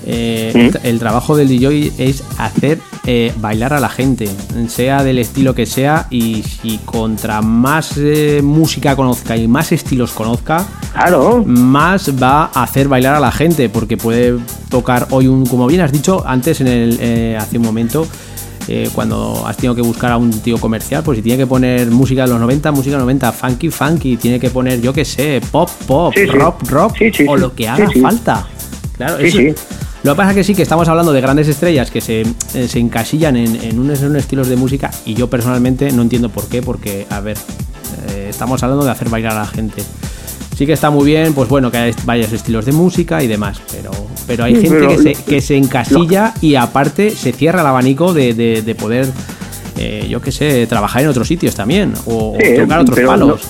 Eh, ¿Mm? el, trabajo del DJ es hacer eh, bailar a la gente, sea del estilo que sea, y si contra más eh, música conozca y más estilos conozca, Claro. más va a hacer bailar a la gente, porque puede tocar hoy un, como bien has dicho antes en el hace un momento, eh, cuando has tenido que buscar a un tío comercial, pues si tiene que poner música de los 90, música de los 90, funky, funky, tiene que poner, yo qué sé, pop, pop, Sí, sí. rock, rock, Sí, o lo que haga falta. Claro, Sí, eso- sí. Lo que pasa es que sí que estamos hablando de grandes estrellas que se, eh, se encasillan en, en unos, en unos estilos de música y yo personalmente no entiendo por qué, porque, a ver, eh, estamos hablando de hacer bailar a la gente. Sí que está muy bien, pues bueno, que hay varios estilos de música y demás, pero, pero hay gente pero que, se, que se encasilla y aparte se cierra el abanico de, de- de poder, eh, yo qué sé, trabajar en otros sitios también o, Sí, tocar otros palos.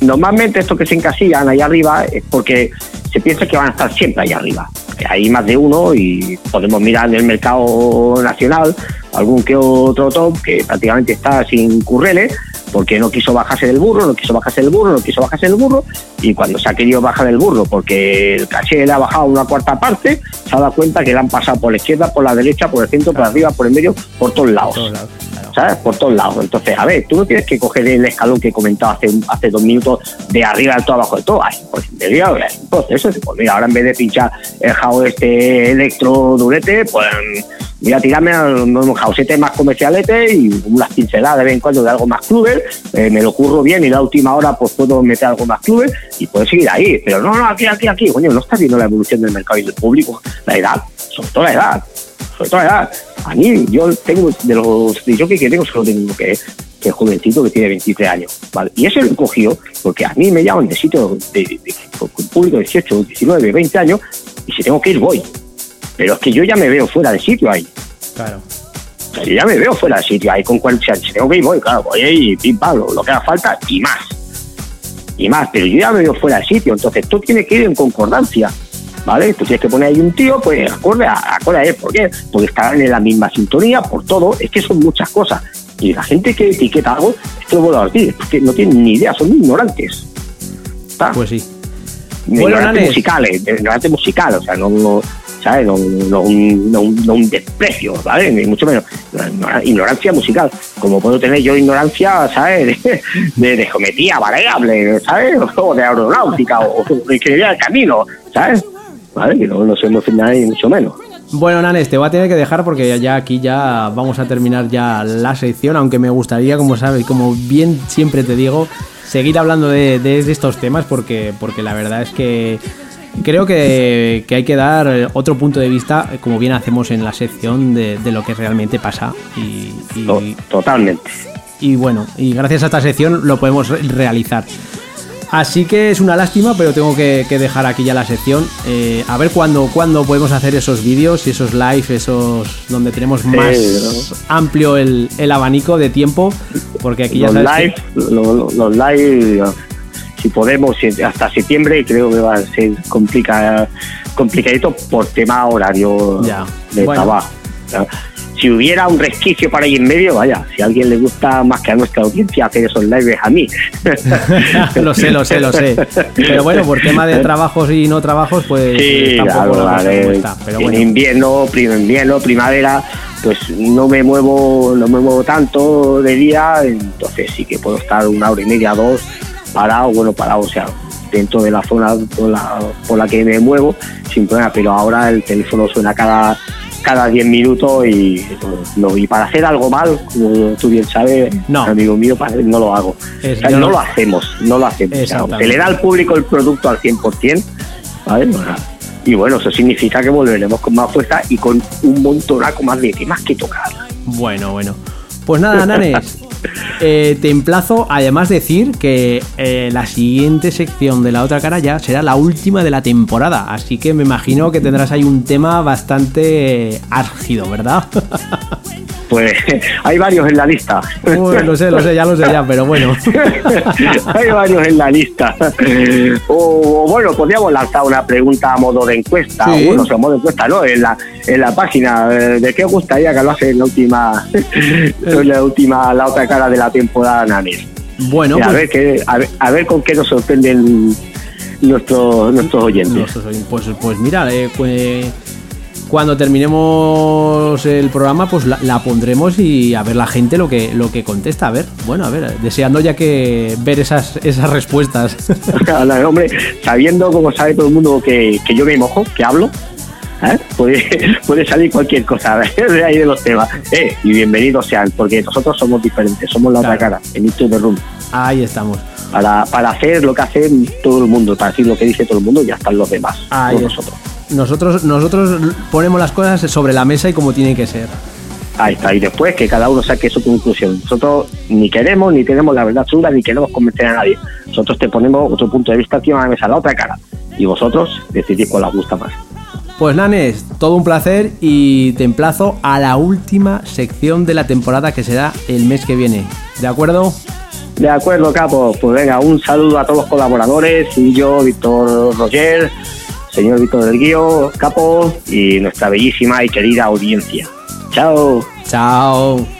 no- normalmente estos que se encasillan ahí arriba es porque se piensa que van a estar siempre ahí arriba. Hay más de uno y podemos mirar en el mercado nacional algún que otro top que prácticamente está sin curreles porque no quiso bajarse del burro, no quiso bajarse del burro, no quiso bajarse del burro y cuando se ha querido bajar del burro porque el caché le ha bajado una cuarta parte, se ha dado cuenta que le han pasado por la izquierda, por la derecha, por el centro, por arriba, por el medio, por todos lados. Todos lados. Por todos lados. Entonces, a ver, tú no tienes que coger el escalón que he comentado hace, hace dos minutos de arriba al todo abajo de todo. Ay, pues realidad es un proceso. Pues mira, ahora en vez de pinchar el house este electro durete, pues voy a tirarme a unos houseetes más comercialetes y unas pinceladas de vez en cuando de algo más clubes. Eh, me lo curro bien y la última hora pues puedo meter algo más clubes y puedo seguir ahí. Pero no, no, aquí, aquí, aquí. Coño, no estás viendo la evolución del mercado y del público. La edad, sobre todo la edad sobre todo edad. A mí, yo tengo de los jockeys que tengo, solo tengo que que es jovencito, que tiene 23 años. ¿vale? Y ese lo he cogido porque a mí me llaman de sitio de, de- de- con público de 18, 19, 20 años, y si tengo que ir, voy. Pero es que yo ya me veo fuera de sitio ahí. Claro. O sea, yo ya me veo fuera de sitio ahí con cual, o sea, si tengo que ir, voy, claro, voy ahí, pim, pam, lo, lo que haga falta y más. Y más, pero yo ya me veo fuera de sitio, entonces tú tienes que ir en concordancia. ¿Vale? Tú tienes que poner ahí un tío, pues acorde a, acorde a él. ¿Por qué? Porque estarán en la misma sintonía, por todo. Es que son muchas cosas. Y la gente que etiqueta algo, esto lo vuelvo a decir, es que no tienen ni idea, son ignorantes. ¿Está? Pues sí. ignorantes musicales, ignorantes musicales, o sea, no, no, ¿sabes? No, no un, no un- no un desprecio, ¿vale? Ni mucho menos. Ignora- Ignorancia musical, como puedo tener yo ignorancia, ¿sabes? De, de, de geometría variable, ¿sabes? O de aeronáutica, o de ingeniería del camino, ¿sabes? ¿Vale? Que no, no ofenda ni mucho menos. Bueno, Nanes, te voy a tener que dejar porque ya aquí ya vamos a terminar ya la sección, aunque me gustaría, como sabes, como bien siempre te digo, seguir hablando de, de- de estos temas porque, porque la verdad es que creo que, que hay que dar otro punto de vista, como bien hacemos en la sección, de, de lo que realmente pasa. Y, y- To- totalmente. y bueno, y gracias a esta sección lo podemos re- realizar. Así que es una lástima, pero tengo que, que dejar aquí ya la sección. Eh, a ver cuándo, cuándo podemos hacer esos vídeos y esos live, esos donde tenemos más amplio el, el abanico de tiempo, porque aquí ya Los sabes live, que- los, live, si podemos, hasta septiembre creo que va a ser complica, complicadito por tema horario Ya. de Bueno. trabajo. Si hubiera un resquicio para ahí en medio, vaya, si a alguien le gusta más que a nuestra audiencia hacer esos lives a mí. lo sé, lo sé, lo sé. Pero bueno, por tema de trabajos y no trabajos, pues Sí, tampoco claro, vale. Pero en bueno, invierno, prim- invierno, primavera, pues no me muevo, no me muevo tanto de día, entonces sí que puedo estar una hora y media, dos, parado, bueno, parado, o sea, dentro de la zona por la, por la que me muevo, sin problema, pero ahora el teléfono suena cada cada 10 minutos y no, y para hacer algo mal, como tú bien sabes, No. amigo mío, no lo hago. Es- O sea, yo no lo hacemos, no lo hacemos. Se le da al público el producto al 100%, ¿vale? Y bueno, eso significa que volveremos con más fuerza y con un montonaco más de temas que tocar. Bueno, bueno. Pues nada, Nanes. eh, te emplazo, además decir que eh, la siguiente sección de la otra cara ya será la última de la temporada. Así que me imagino que tendrás ahí un tema bastante eh, álgido, ¿verdad? Pues hay varios en la lista. Uy, lo sé, lo sé, ya lo sé ya, pero bueno. hay varios en la lista. O, o bueno, podríamos lanzar una pregunta a modo de encuesta. Sí. O bueno, o sea, a modo de encuesta, ¿no? En la, en la página. eh, ¿De qué os gustaría que lo hace en la última, en la última, la otra cara de la temporada Nanes? Bueno, a, pues, ver qué, a, ver, a ver con qué nos sorprenden nuestros, nuestros oyentes. Nosotros, pues, pues mira, eh, pues, cuando terminemos el programa, pues la, la pondremos y a ver la gente lo que, lo que contesta. A ver, bueno, a ver, deseando ya que ver esas, esas respuestas. Hombre, sabiendo como sabe todo el mundo que, que yo me mojo, que hablo, ¿eh? puede, puede salir cualquier cosa de ahí de los temas. Eh, y bienvenidos sean, porque nosotros somos diferentes, somos la otra cara, en Into the Room. Ahí estamos. Para, para hacer lo que hace todo el mundo, para decir lo que dice todo el mundo, ya están los demás, Ahí es. nosotros. Nosotros, nosotros ponemos las cosas sobre la mesa y como tienen que ser. Ahí está, y después que cada uno saque su conclusión. Nosotros ni queremos, ni tenemos la verdad absoluta, ni queremos convencer a nadie. Nosotros te ponemos otro punto de vista encima de la mesa, la otra cara. Y vosotros decidís cuál os gusta más. Pues Nanes, todo un placer y te emplazo a la última sección de la temporada que será el mes que viene. ¿De acuerdo? De acuerdo, Capo. Pues venga, un saludo a todos los colaboradores, y yo, Víctor Roger, señor Víctor del Guío, Capo y nuestra bellísima y querida audiencia. Chao. Chao.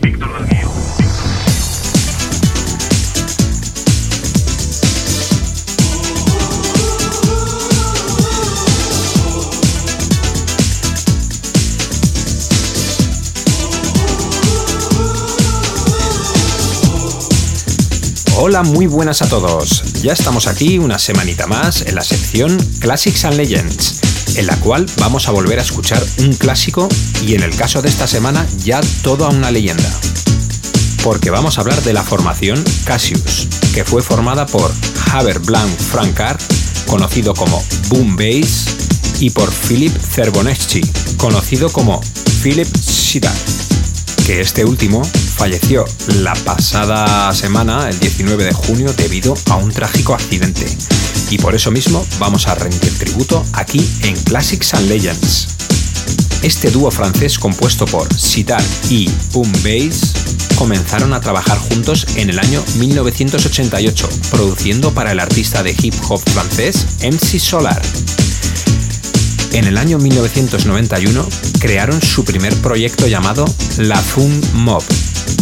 Hola, muy buenas a todos. Ya estamos aquí una semanita más en la sección Classics and Legends, en la cual vamos a volver a escuchar un clásico y en el caso de esta semana ya toda una leyenda. Porque vamos a hablar de la formación Cassius, que fue formada por Haber Blanc Francard, conocido como Boom Bass, y por Philip Cerboneschi, conocido como Philip Siddar que este último falleció la pasada semana, el 19 de junio, debido a un trágico accidente. Y por eso mismo vamos a rendir tributo aquí en Classics and Legends. Este dúo francés compuesto por Sitar y Boom Bass comenzaron a trabajar juntos en el año 1988, produciendo para el artista de hip hop francés MC Solar. En el año 1991 crearon su primer proyecto llamado La Fun Mob.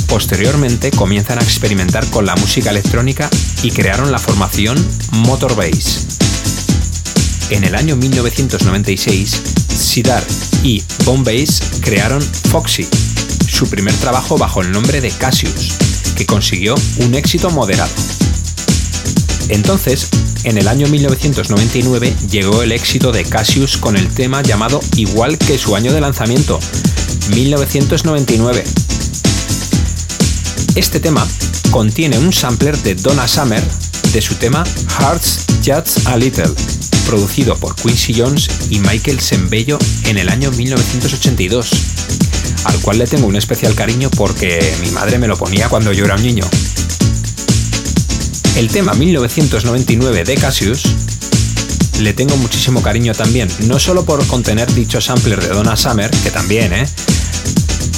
Posteriormente comienzan a experimentar con la música electrónica y crearon la formación Motor Bass. En el año 1996, Sidar y Bombass crearon Foxy, su primer trabajo bajo el nombre de Cassius, que consiguió un éxito moderado. Entonces, en el año 1999 llegó el éxito de Cassius con el tema llamado igual que su año de lanzamiento, 1999. Este tema contiene un sampler de Donna Summer de su tema Hearts Just a Little, producido por Quincy Jones y Michael Sembello en el año 1982, al cual le tengo un especial cariño porque mi madre me lo ponía cuando yo era un niño. El tema 1999 de Cassius le tengo muchísimo cariño también, no solo por contener dicho sampler de Donna Summer, que también, ¿eh?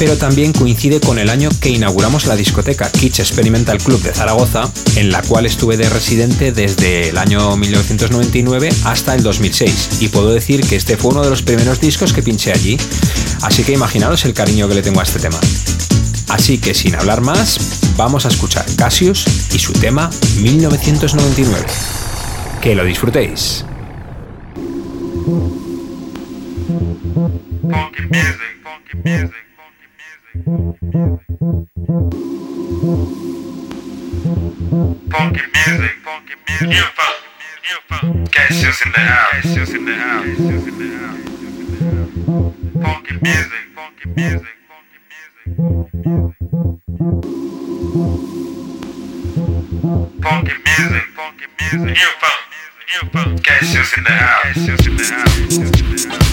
pero también coincide con el año que inauguramos la discoteca Kitsch Experimental Club de Zaragoza, en la cual estuve de residente desde el año 1999 hasta el 2006, y puedo decir que este fue uno de los primeros discos que pinché allí, así que imaginaros el cariño que le tengo a este tema. Así que sin hablar más, vamos a escuchar Cassius y su tema 1999. Que lo disfrutéis. Funky music, funky music. New funk, new funk. Cassius in the house, Cassius in the house, Cassius in the house. Funky music, funky music, funky music. Funky music, funky music. New funk, new funk. Cassius in the house, Cassius in the house, Cassius in the house.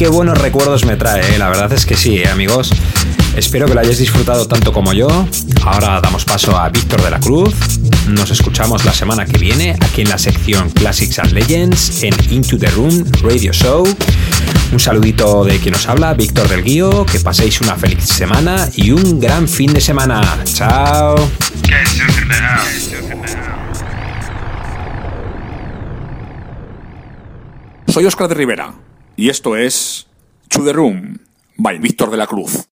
Qué buenos recuerdos me trae, ¿eh? la verdad es que sí, ¿eh, amigos. Espero que lo hayáis disfrutado tanto como yo. Ahora damos paso a Víctor de la Cruz. Nos escuchamos la semana que viene aquí en la sección Classics and Legends en Into the Room Radio Show. Un saludito de quien os habla, Víctor del Guío. Que paséis una feliz semana y un gran fin de semana. Chao. Soy Oscar de Rivera y esto es To the Room by Víctor de la Cruz.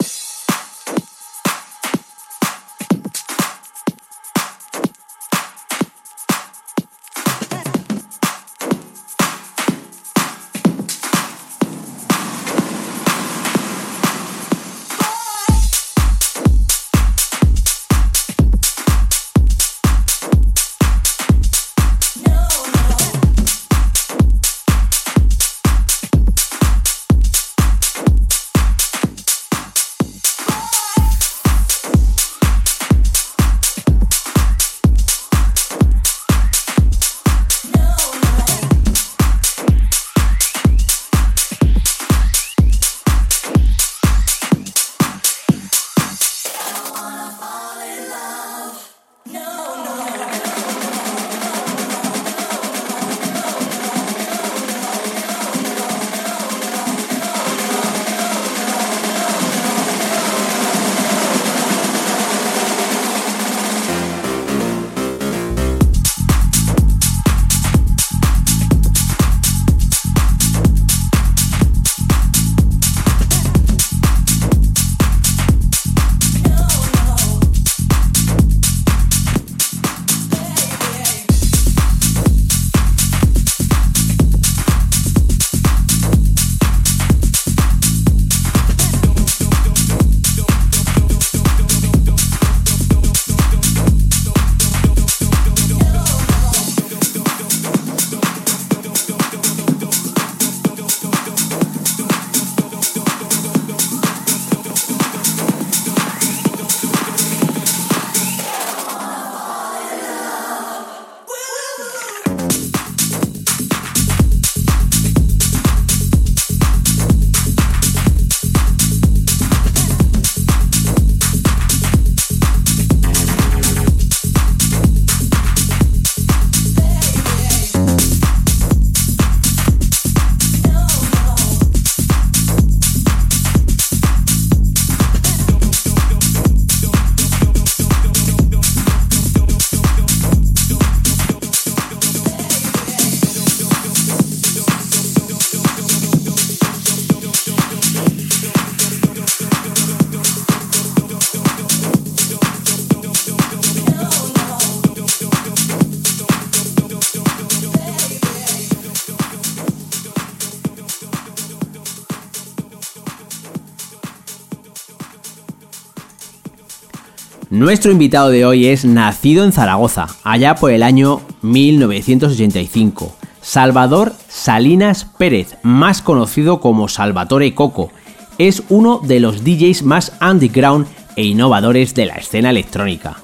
Nuestro invitado de hoy es nacido en Zaragoza, allá por el año 1985. Salvador Salinas Pérez, más conocido como Salvatore Coco, es uno de los DJs más underground e innovadores de la escena electrónica.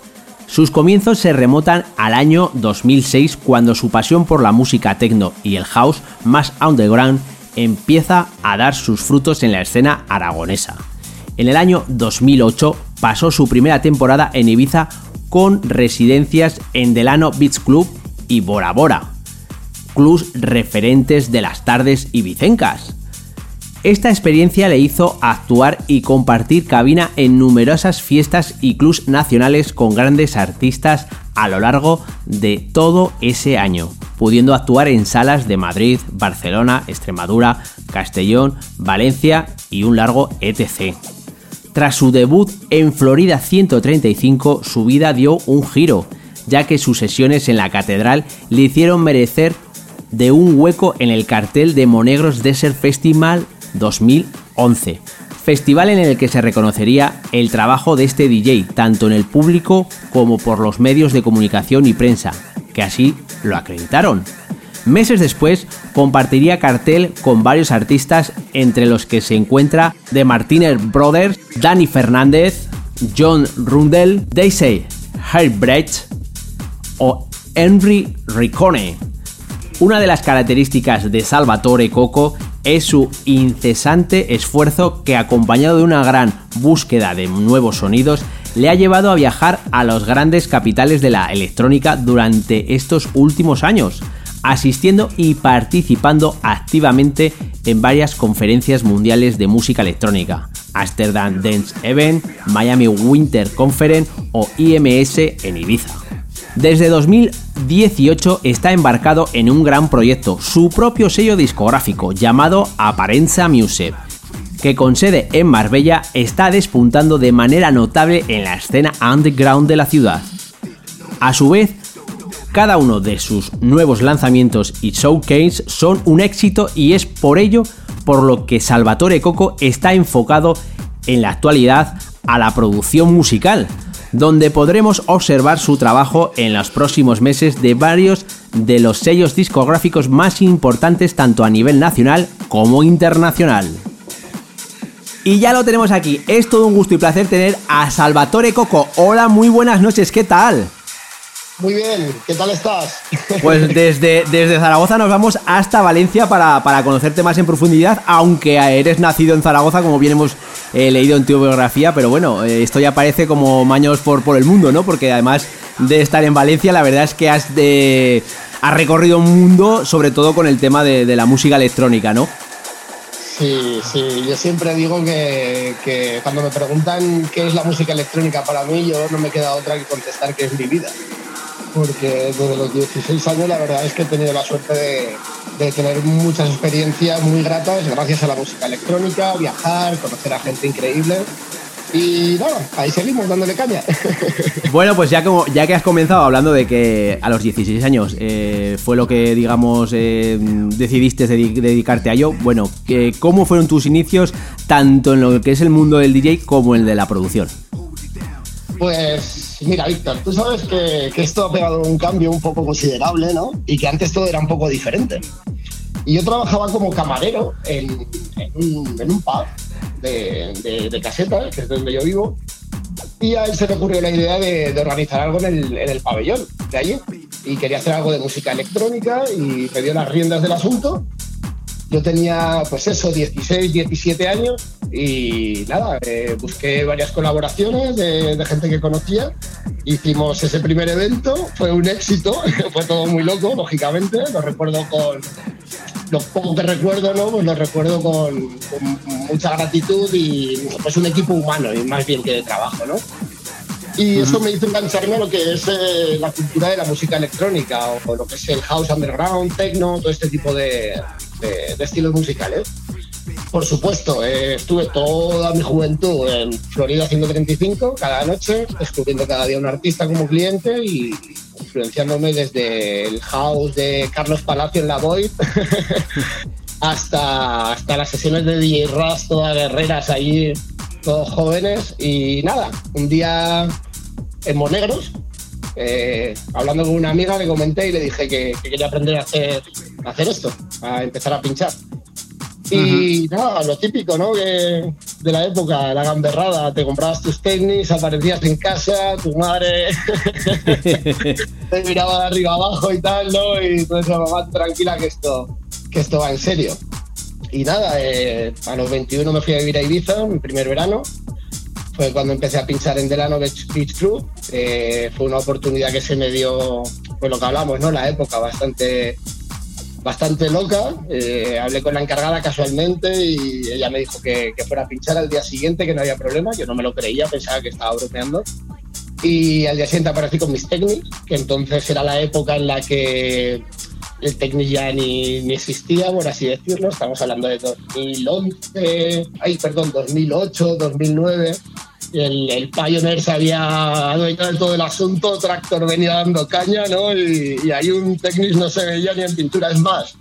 Sus comienzos se remotan al año 2006 cuando su pasión por la música techno y el house más underground empieza a dar sus frutos en la escena aragonesa. En el año 2008 pasó su primera temporada en Ibiza con residencias en Delano Beach Club y Bora Bora, clubs referentes de las tardes ibicencas. Esta experiencia le hizo actuar y compartir cabina en numerosas fiestas y clubs nacionales con grandes artistas a lo largo de todo ese año, pudiendo actuar en salas de Madrid, Barcelona, Extremadura, Castellón, Valencia y un largo etc. Tras su debut en Florida 135, su vida dio un giro, ya que sus sesiones en la catedral le hicieron merecer de un hueco en el cartel de Monegros Desert Festival 2011, festival en el que se reconocería el trabajo de este DJ tanto en el público como por los medios de comunicación y prensa, que así lo acreditaron. Meses después compartiría cartel con varios artistas entre los que se encuentra The Martínez Brothers, Danny Fernández, John Rundell, Daisy Herbrecht o Henry Ricone. Una de las características de Salvatore Coco es su incesante esfuerzo que acompañado de una gran búsqueda de nuevos sonidos le ha llevado a viajar a los grandes capitales de la electrónica durante estos últimos años, asistiendo y participando activamente en varias conferencias mundiales de música electrónica, Amsterdam Dance Event, Miami Winter Conference o IMS en Ibiza. Desde 2018 está embarcado en un gran proyecto, su propio sello discográfico llamado Aparenza Music, que con sede en Marbella está despuntando de manera notable en la escena underground de la ciudad. A su vez, cada uno de sus nuevos lanzamientos y showcase son un éxito y es por ello por lo que Salvatore Coco está enfocado en la actualidad a la producción musical, donde podremos observar su trabajo en los próximos meses de varios de los sellos discográficos más importantes tanto a nivel nacional como internacional. Y ya lo tenemos aquí, es todo un gusto y placer tener a Salvatore Coco. Hola, muy buenas noches, ¿qué tal? Muy bien, ¿qué tal estás? Pues desde, desde Zaragoza nos vamos hasta Valencia para, para, conocerte más en profundidad, aunque eres nacido en Zaragoza, como bien hemos eh, leído en tu biografía, pero bueno, eh, esto ya parece como maños por, por el mundo, ¿no? Porque además de estar en Valencia, la verdad es que has, de, has recorrido un mundo, sobre todo con el tema de, de la música electrónica, ¿no? Sí, sí, yo siempre digo que, que, cuando me preguntan qué es la música electrónica para mí, yo no me queda otra que contestar que es mi vida porque desde los 16 años la verdad es que he tenido la suerte de, de, tener muchas experiencias muy gratas gracias a la música electrónica, viajar, conocer a gente increíble. Y nada, ahí seguimos dándole caña. Bueno, pues ya, como, ya que has comenzado hablando de que a los 16 años eh, fue lo que, digamos, eh, decidiste dedicarte a ello, bueno, ¿cómo fueron tus inicios tanto en lo que es el mundo del DJ como en el de la producción? Pues mira, Víctor, tú sabes que, que, esto ha pegado un cambio un poco considerable, ¿no? Y que antes todo era un poco diferente. Y yo trabajaba como camarero en, en, un, en un, pub de, de, de, caseta, que es donde yo vivo, y a él se le ocurrió la idea de, de organizar algo en el, en el, pabellón de allí. Y quería hacer algo de música electrónica y me dio las riendas del asunto. Yo tenía, pues eso, 16, 17 años y nada, eh, busqué varias colaboraciones de, de, gente que conocía. Hicimos ese primer evento, fue un éxito, fue todo muy loco, lógicamente. Lo recuerdo con. Lo poco que recuerdo, ¿no? Pues lo recuerdo con, con mucha gratitud y pues un equipo humano, y más bien que de trabajo, ¿no? Y eso me hizo engancharme a lo que es eh, la cultura de la música electrónica o, o, lo que es el house underground, techno, todo este tipo de, de, estilos musicales. Por supuesto, eh, estuve toda mi juventud en Florida 135, cada noche, descubriendo cada día un artista como cliente y influenciándome desde el house de Carlos Palacio en la Void hasta, hasta las sesiones de DJ Ras, todas guerreras allí, todos jóvenes. Y nada, un día en Monegros, eh, hablando con una amiga, le comenté y le dije que, que quería aprender a hacer, a hacer esto, a empezar a pinchar. Y uh -huh. nada, lo típico, ¿no? Que de la época, la gamberrada, te comprabas tus técnicos, aparecías en casa, tu madre te miraba de arriba abajo y tal, ¿no? Y tú decías, mamá, tranquila que esto, que esto va en serio. Y nada, eh, a los 21 me fui a vivir a Ibiza, mi primer verano. Fue cuando empecé a pinchar en Delano Beach, Beach Club. Eh, fue una oportunidad que se me dio, pues lo que hablamos, ¿no? La época bastante bastante loca. Eh, hablé con la encargada casualmente y ella me dijo que, que, fuera a pinchar al día siguiente, que no había problema. Yo no me lo creía, pensaba que estaba bromeando. Y al día siguiente aparecí con mis técnicos, que entonces era la época en la que el técnico ya ni, ni, existía, por así decirlo. Estamos hablando de 2011, ay, perdón, 2008, 2009. El, el, Pioneer se había adueñado de todo el asunto, Tractor venía dando caña, ¿no? Y, y ahí un técnico no se veía ni en pintura. Es más,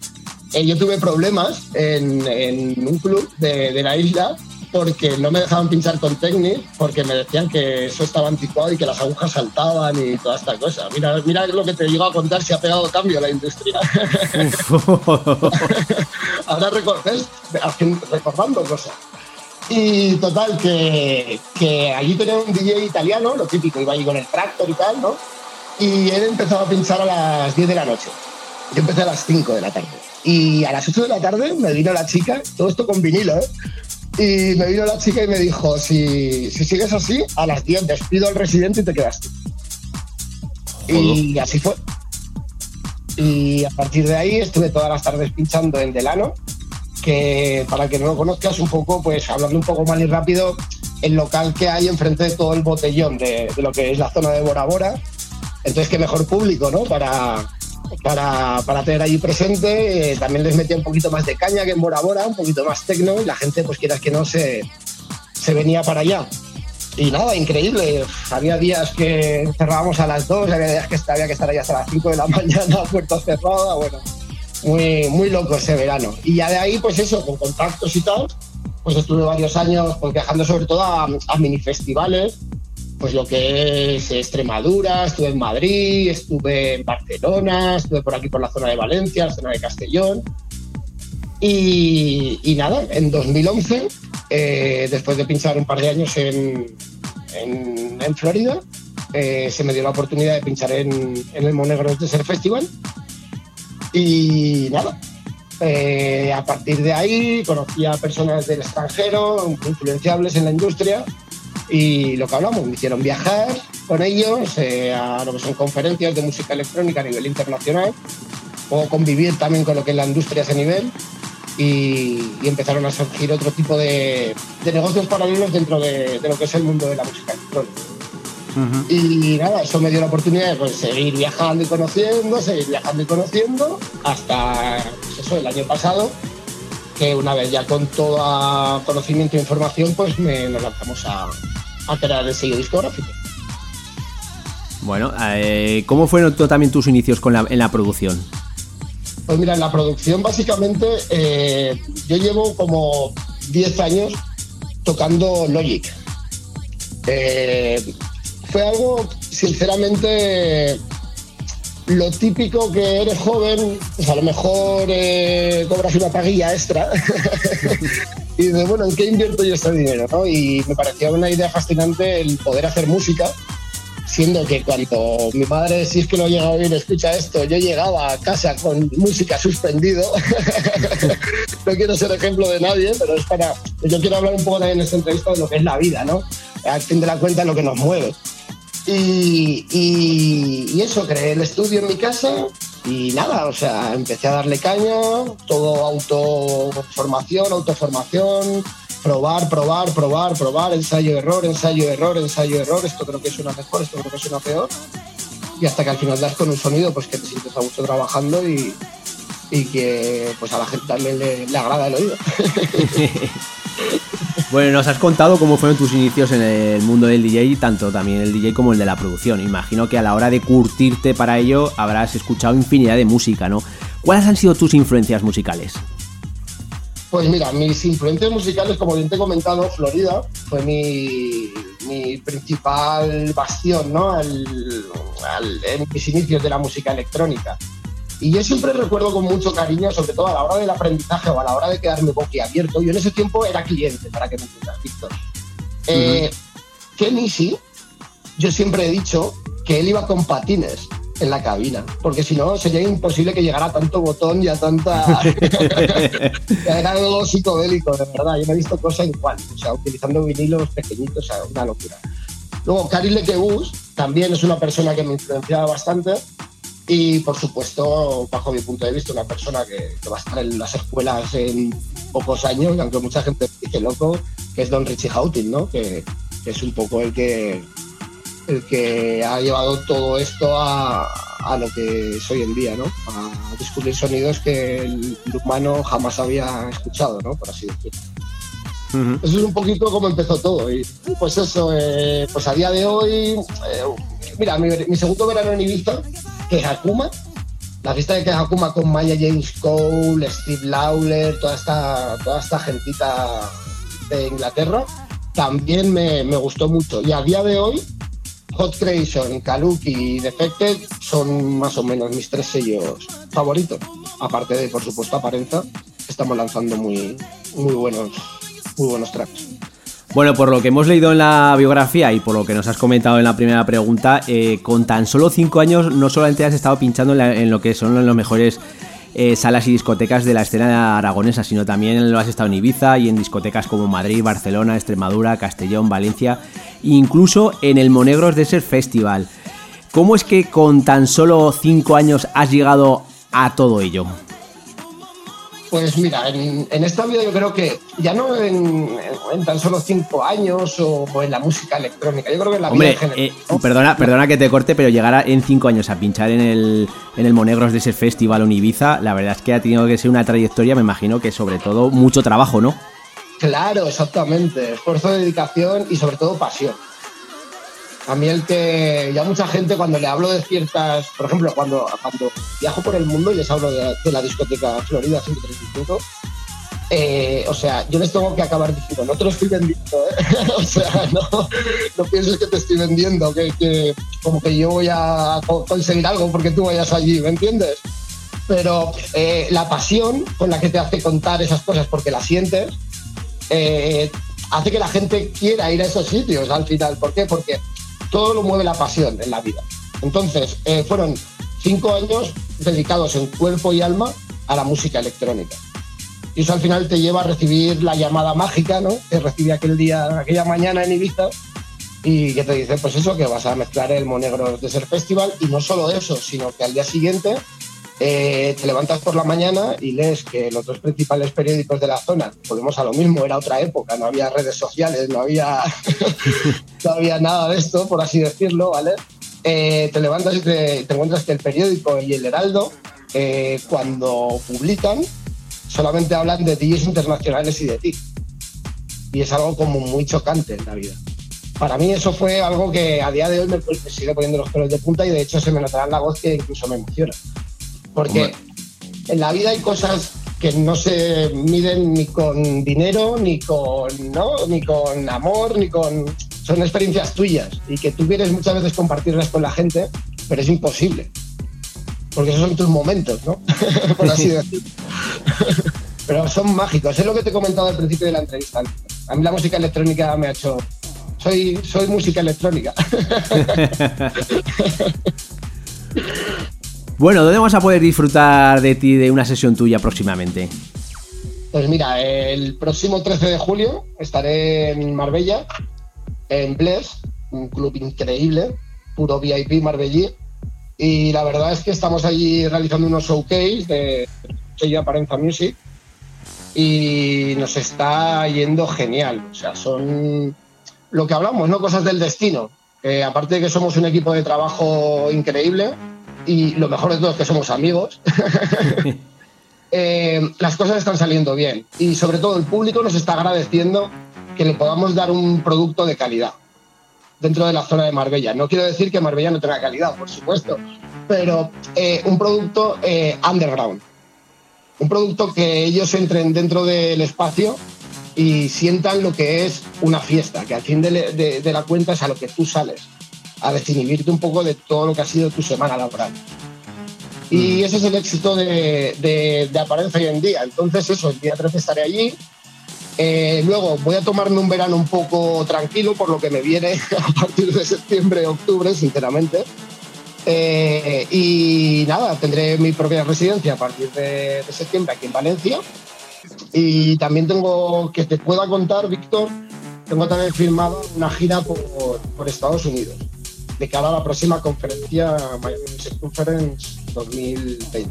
eh, yo tuve problemas en, en un club de, de, la isla porque no me dejaban pinchar con Technic porque me decían que eso estaba anticuado y que las agujas saltaban y toda esta cosa. Mira, mira lo que te llego a contar si ha pegado cambio la industria. Ahora recordes, recordando cosas. Y total, que, que allí tenía un DJ italiano, lo típico, iba allí con el tractor y tal, ¿no? Y él empezaba a pinchar a las 10 de la noche. Yo empecé a las 5 de la tarde. Y a las 8 de la tarde me vino la chica, todo esto con vinilo, ¿eh? Y me vino la chica y me dijo, si, si sigues así, a las 10 despido al residente y te quedas tú. Y así fue. Y a partir de ahí estuve todas las tardes pinchando en Delano, que para que no lo conozcas un poco, pues hablando un poco mal y rápido, el local que hay enfrente de todo el botellón de, lo que es la zona de Bora Bora. Entonces, qué mejor público, ¿no? Para, para, para tener allí presente. Eh, también les metía un poquito más de caña que en Bora Bora, un poquito más tecno, y la gente, pues quieras que no, se, se venía para allá. Y nada, increíble. Había días que cerrábamos a las 2, había días que había que estar ahí hasta las 5 de la mañana, puerta cerrada, bueno, muy, muy loco ese verano. Y ya de ahí, pues eso, con contactos y tal, pues estuve varios años pues, viajando sobre todo a, a mini festivales, pues lo que es Extremadura, estuve en Madrid, estuve en Barcelona, estuve por aquí por la zona de Valencia, la zona de Castellón. Y, y nada, en 2011, eh, después de pinchar un par de años en, en, en Florida, eh, se me dio la oportunidad de pinchar en, en el Monegros Desert Festival. Y nada, eh, a partir de ahí conocí a personas del extranjero, influenciables en la industria, y lo que hablamos, me hicieron viajar con ellos eh, a lo que son conferencias de música electrónica a nivel internacional, o convivir también con lo que es la industria a ese nivel, y, empezaron a surgir otro tipo de, negocios paralelos dentro de, de lo que es el mundo de la música electrónica. Y nada, eso me dio la oportunidad de pues, seguir viajando y conociendo, seguir viajando y conociendo, hasta pues, eso, el año pasado, que una vez ya con todo conocimiento e información, pues me, nos lanzamos a, a crear el sello discográfico. Bueno, eh, ¿cómo fueron también tus inicios con la- en la producción? Pues mira, en la producción básicamente eh, yo llevo como 10 años tocando Logic. Eh, fue algo, sinceramente, lo típico que eres joven, pues a lo mejor eh, cobras una paguilla extra y dices, bueno, ¿en qué invierto yo este dinero? no? Y me parecía una idea fascinante el poder hacer música siendo que cuando mi madre, si es que no llega a oír, escucha esto, yo llegaba a casa con música suspendido. no quiero ser ejemplo de nadie, pero es para. Yo quiero hablar un poco también en esta entrevista de lo que es la vida, ¿no? Al fin de la cuenta, lo que nos mueve. Y, eso, creé el estudio en mi casa y nada, o sea, empecé a darle caña, todo autoformación, autoformación, probar, probar, probar, probar, ensayo, error, ensayo, error, ensayo, error, esto creo que suena mejor, esto creo que suena peor. Y hasta que al final das con un sonido pues que te sientes a gusto trabajando y, y que pues a la gente también le agrada el oído. Bueno, nos has contado cómo fueron tus inicios en el mundo del DJ, tanto también el DJ como el de la producción. Imagino que a la hora de curtirte para ello habrás escuchado infinidad de música, ¿no? ¿Cuáles han sido tus influencias musicales? Pues mira, mis influencias musicales, como bien te he comentado, Florida fue mi, mi principal bastión, ¿no? Al- al- en mis inicios de la música electrónica. Y yo siempre recuerdo con mucho cariño, sobre todo a la hora del aprendizaje o a la hora de quedarme boquiabierto. Yo en ese tiempo era cliente, para que me entiendas, Víctor. Eh, Ken Easy, yo siempre he dicho que él iba con patines en la cabina, porque si no sería imposible que llegara a tanto botón y a tanta... Era algo psicodélico, de verdad. Yo no he visto cosa igual, o sea, utilizando vinilos pequeñitos, o sea, una locura. Luego, Cary Lekebus también es una persona que me influenciaba bastante y, por supuesto, bajo mi punto de vista, una persona que, que va a estar en las escuelas en pocos años, aunque mucha gente dice loco, que es Don Richie Houghton, ¿no? Que, que es un poco el que, el que ha llevado todo esto a, a lo que es hoy en día, ¿no? A descubrir sonidos que el, el humano jamás había escuchado, ¿no? Por así decirlo. Eso es un poquito como empezó todo. Y pues eso, eh, pues a día de hoy, eh, mira, mi, segundo verano en Ibiza, que la fiesta de que con Maya James Cole, Steve Lawler, toda esta, toda esta gentita de Inglaterra, también me, me gustó mucho. Y a día de hoy, Hot Creation, Kaluki y Defected son más o menos mis tres sellos favoritos. Aparte de, por supuesto, Aparenza, estamos lanzando muy, muy buenos, muy buenos tracks. Bueno, por lo que hemos leído en la biografía y por lo que nos has comentado en la primera pregunta, eh, con tan solo 5 años no solamente has estado pinchando en, lo que son los mejores eh, salas y discotecas de la escena aragonesa, sino también lo has estado en Ibiza y en discotecas como Madrid, Barcelona, Extremadura, Castellón, Valencia, incluso en el Monegros Desert Festival. ¿Cómo es que con tan solo 5 años has llegado a todo ello? Pues mira, en, en esta vida yo creo que ya no en, en tan solo cinco años o, o en la música electrónica, yo creo que en la vida Hombre, en general. eh, perdona, perdona que te corte, pero llegar a- en 5 años a pinchar en el, en el Monegros de ese festival en Ibiza, la verdad es que ha tenido que ser una trayectoria, me imagino que sobre todo mucho trabajo, ¿no? Claro, exactamente. Esfuerzo, dedicación y sobre todo pasión. A mí el que ya mucha gente cuando le hablo de ciertas, por ejemplo, cuando, cuando viajo por el mundo y les hablo de, la discoteca Florida 135, eh, o sea, yo les tengo que acabar diciendo, no te lo estoy vendiendo, ¿eh? o sea, no, pienses que te estoy vendiendo, que, que como que yo voy a co- conseguir algo porque tú vayas allí, ¿me entiendes? Pero eh, la pasión con la que te hace contar esas cosas porque las sientes, eh, hace que la gente quiera ir a esos sitios al final. ¿Por qué? Porque todo lo mueve la pasión en la vida. Entonces, eh, fueron cinco años dedicados en cuerpo y alma a la música electrónica. Y eso al final te lleva a recibir la llamada mágica, ¿no? Que recibí aquel día, aquella mañana en Ibiza y que te dice, pues eso, que vas a mezclar el Monegros Desert Festival y no solo eso, sino que al día siguiente eh, te levantas por la mañana y lees que los dos principales periódicos de la zona, volvemos a lo mismo, era otra época, no había redes sociales, no había, no había nada de esto, por así decirlo, ¿vale? Eh, te levantas y te, encuentras que el periódico y el Heraldo, eh, cuando publican, solamente hablan de DJs internacionales y de ti. Y es algo como muy chocante en la vida. Para mí eso fue algo que a día de hoy me, me sigue poniendo los pelos de punta y de hecho se me notará en la voz que incluso me emociona. Porque en la vida hay cosas que no se miden ni con dinero, ni con, ¿no? ni con amor, ni con... Son experiencias tuyas y que tú quieres muchas veces compartirlas con la gente, pero es imposible. Porque esos son tus momentos, ¿no? Por así decirlo. pero son mágicos. Es lo que te he comentado al principio de la entrevista. A mí la música electrónica me ha hecho... Soy, soy música electrónica. Bueno, ¿dónde vamos a poder disfrutar de ti de una sesión tuya próximamente? Pues mira, el próximo 13 de julio estaré en Marbella, en Bless, un club increíble, puro VIP Marbellí. Y la verdad es que estamos allí realizando unos showcase de sello Aparenza Music y nos está yendo genial. O sea, son lo que hablamos, ¿no? Cosas del destino. Aparte de que somos un equipo de trabajo increíble y lo mejor de todo es que somos amigos. eh, las cosas están saliendo bien y sobre todo el público nos está agradeciendo que le podamos dar un producto de calidad dentro de la zona de Marbella. No quiero decir que Marbella no tenga calidad, por supuesto, pero eh, un producto eh, underground. Un producto que ellos entren dentro del espacio y sientan lo que es una fiesta, que al fin de, de- de la cuenta es a lo que tú sales, a desinhibirte un poco de todo lo que ha sido tu semana laboral. Y ese es el éxito de, de, hoy en día. Entonces, eso, el día 13 estaré allí. Eh, luego voy a tomarme un verano un poco tranquilo, por lo que me viene a partir de septiembre, octubre, sinceramente. Eh, y nada, tendré mi propia residencia a partir de, de septiembre aquí en Valencia. Y también tengo, que te pueda contar, Víctor, tengo también firmada una gira por, por Estados Unidos, de cara a la próxima conferencia Miami Music Conference 2020.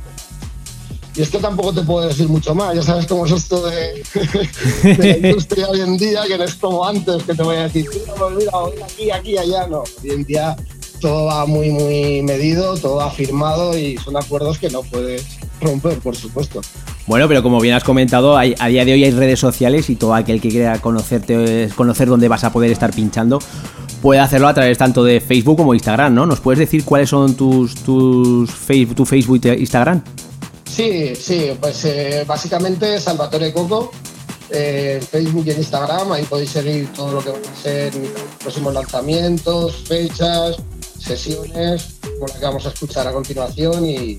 Y es que tampoco te puedo decir mucho más, ya sabes cómo es esto de, la industria hoy en día, que no es como antes, que te voy a decir, mira, mira, aquí, aquí, allá, no. Hoy en día todo va muy, muy medido, todo va firmado y son acuerdos que no puedes romper, por supuesto. Bueno, pero como bien has comentado, hay- a día de hoy hay redes sociales y todo aquel que quiera conocerte, conocer dónde vas a poder estar pinchando, puede hacerlo a través tanto de Facebook como Instagram, ¿no? ¿Nos puedes decir cuáles son tus, tus Facebook, tu Facebook e Instagram? Sí, sí, pues eh, básicamente Salvatore Coco, eh, Facebook y en Instagram, ahí podéis seguir todo lo que van a ser próximos lanzamientos, fechas, sesiones, como la que vamos a escuchar a continuación y,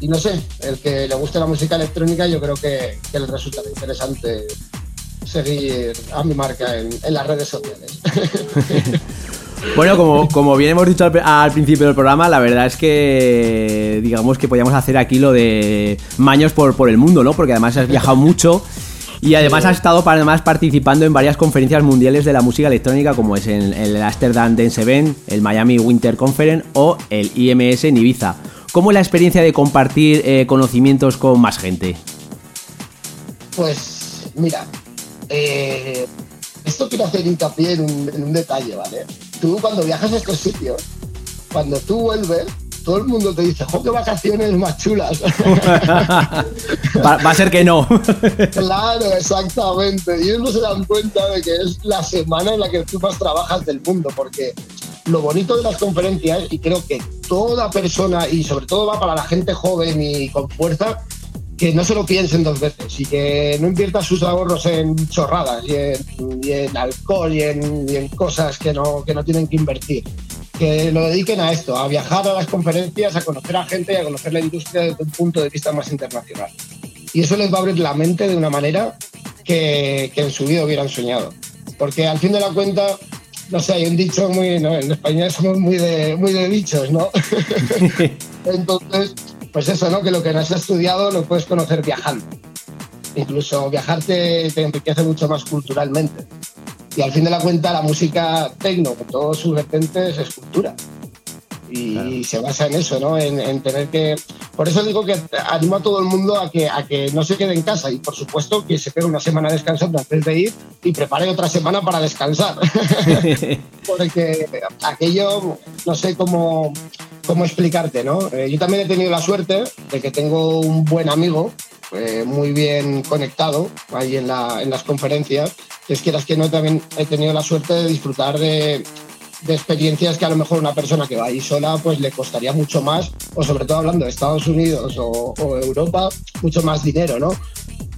y no sé, el que le guste la música electrónica yo creo que, que le resultará interesante seguir a mi marca en, en las redes sociales. Bueno, como, como bien hemos dicho al, al principio del programa, la verdad es que digamos que podíamos hacer aquí lo de maños por, por el mundo, ¿no? Porque además has viajado mucho y además has estado además participando en varias conferencias mundiales de la música electrónica, como es el, el Amsterdam Dance Event, el Miami Winter Conference o el IMS en Ibiza. ¿Cómo es la experiencia de compartir eh, conocimientos con más gente? Pues mira, eh, esto quiero hacer hincapié en un, en un detalle, ¿vale? Tú cuando viajas a estos sitios, cuando tú vuelves, todo el mundo te dice, ¡jo, qué vacaciones más chulas! va, va a ser que no. claro, exactamente. Y ellos no se dan cuenta de que es la semana en la que tú más trabajas del mundo, porque lo bonito de las conferencias, y creo que toda persona, y sobre todo va para la gente joven y con fuerza, que no se lo piensen dos veces y que no invierta sus ahorros en chorradas y en, y en alcohol y en, y en cosas que no, que no tienen que invertir. Que lo dediquen a esto, a viajar a las conferencias, a conocer a gente y a conocer la industria desde un punto de vista más internacional. Y eso les va a abrir la mente de una manera que, que en su vida hubieran soñado. Porque al fin de la cuenta, no sé, hay un dicho muy, ¿no? en España somos muy de, muy de dichos, ¿no? Entonces, pues eso, ¿no? Que lo que no has estudiado lo puedes conocer viajando. Incluso viajar te, te enriquece mucho más culturalmente. Y al fin de la cuenta, la música tecno, con todos sus vertientes, es cultura. Y se basa en eso, ¿no? En, en tener que. Por eso digo que animo a todo el mundo a que, a que no se quede en casa y, por supuesto, que se pegue una semana descansando antes de ir y prepare otra semana para descansar. Porque aquello, no sé cómo, cómo explicarte, ¿no? Eh, yo también he tenido la suerte de que tengo un buen amigo, eh, muy bien conectado ahí en, la, en las conferencias. Es quieras que no, también he tenido la suerte de disfrutar de, de experiencias que a lo mejor una persona que va ahí sola pues le costaría mucho más, o sobre todo hablando de Estados Unidos o, o Europa, mucho más dinero, ¿no?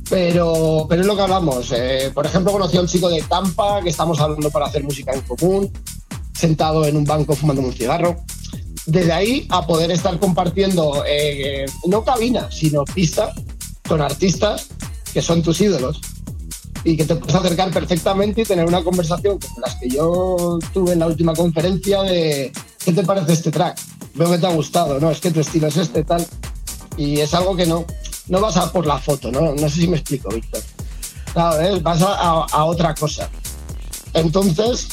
Pero, pero es lo que hablamos. Eh, por ejemplo, conocí a un chico de Tampa que estamos hablando para hacer música en común, sentado en un banco fumando un cigarro. Desde ahí a poder estar compartiendo, eh, no cabina, sino pista con artistas que son tus ídolos y que te puedes acercar perfectamente y tener una conversación como las que yo tuve en la última conferencia de ¿qué te parece este track? Veo que te ha gustado, ¿no? Es que tu estilo es este, tal. Y es algo que no, no vas a por la foto, ¿no? No sé si me explico, Víctor. Claro, ¿eh? vas a, a- a otra cosa. Entonces,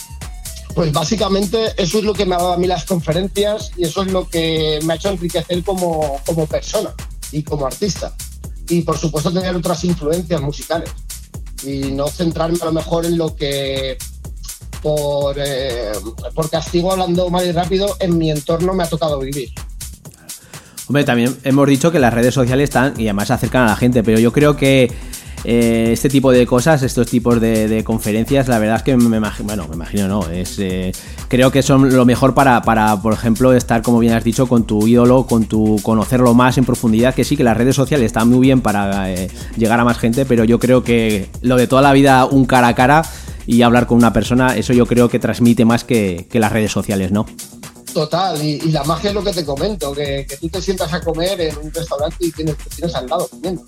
pues básicamente eso es lo que me ha dado a mí las conferencias y eso es lo que me ha hecho enriquecer como, como persona y como artista. Y por supuesto tener otras influencias musicales y no centrarme a lo mejor en lo que por, eh, por castigo hablando mal y rápido en mi entorno me ha tocado vivir. Hombre, también hemos dicho que las redes sociales están y además acercan a la gente, pero yo creo que eh, este tipo de cosas, estos tipos de, conferencias, la verdad es que me imagino, bueno, me imagino no, es eh, creo que son lo mejor para, para, por ejemplo, estar, como bien has dicho, con tu ídolo, con tu conocerlo más en profundidad, que sí que las redes sociales están muy bien para eh, llegar a más gente, pero yo creo que lo de toda la vida un cara a cara y hablar con una persona, eso yo creo que transmite más que, las redes sociales, ¿no? Total, y, la magia es lo que te comento, que, tú te sientas a comer en un restaurante y tienes, tienes al lado comiendo.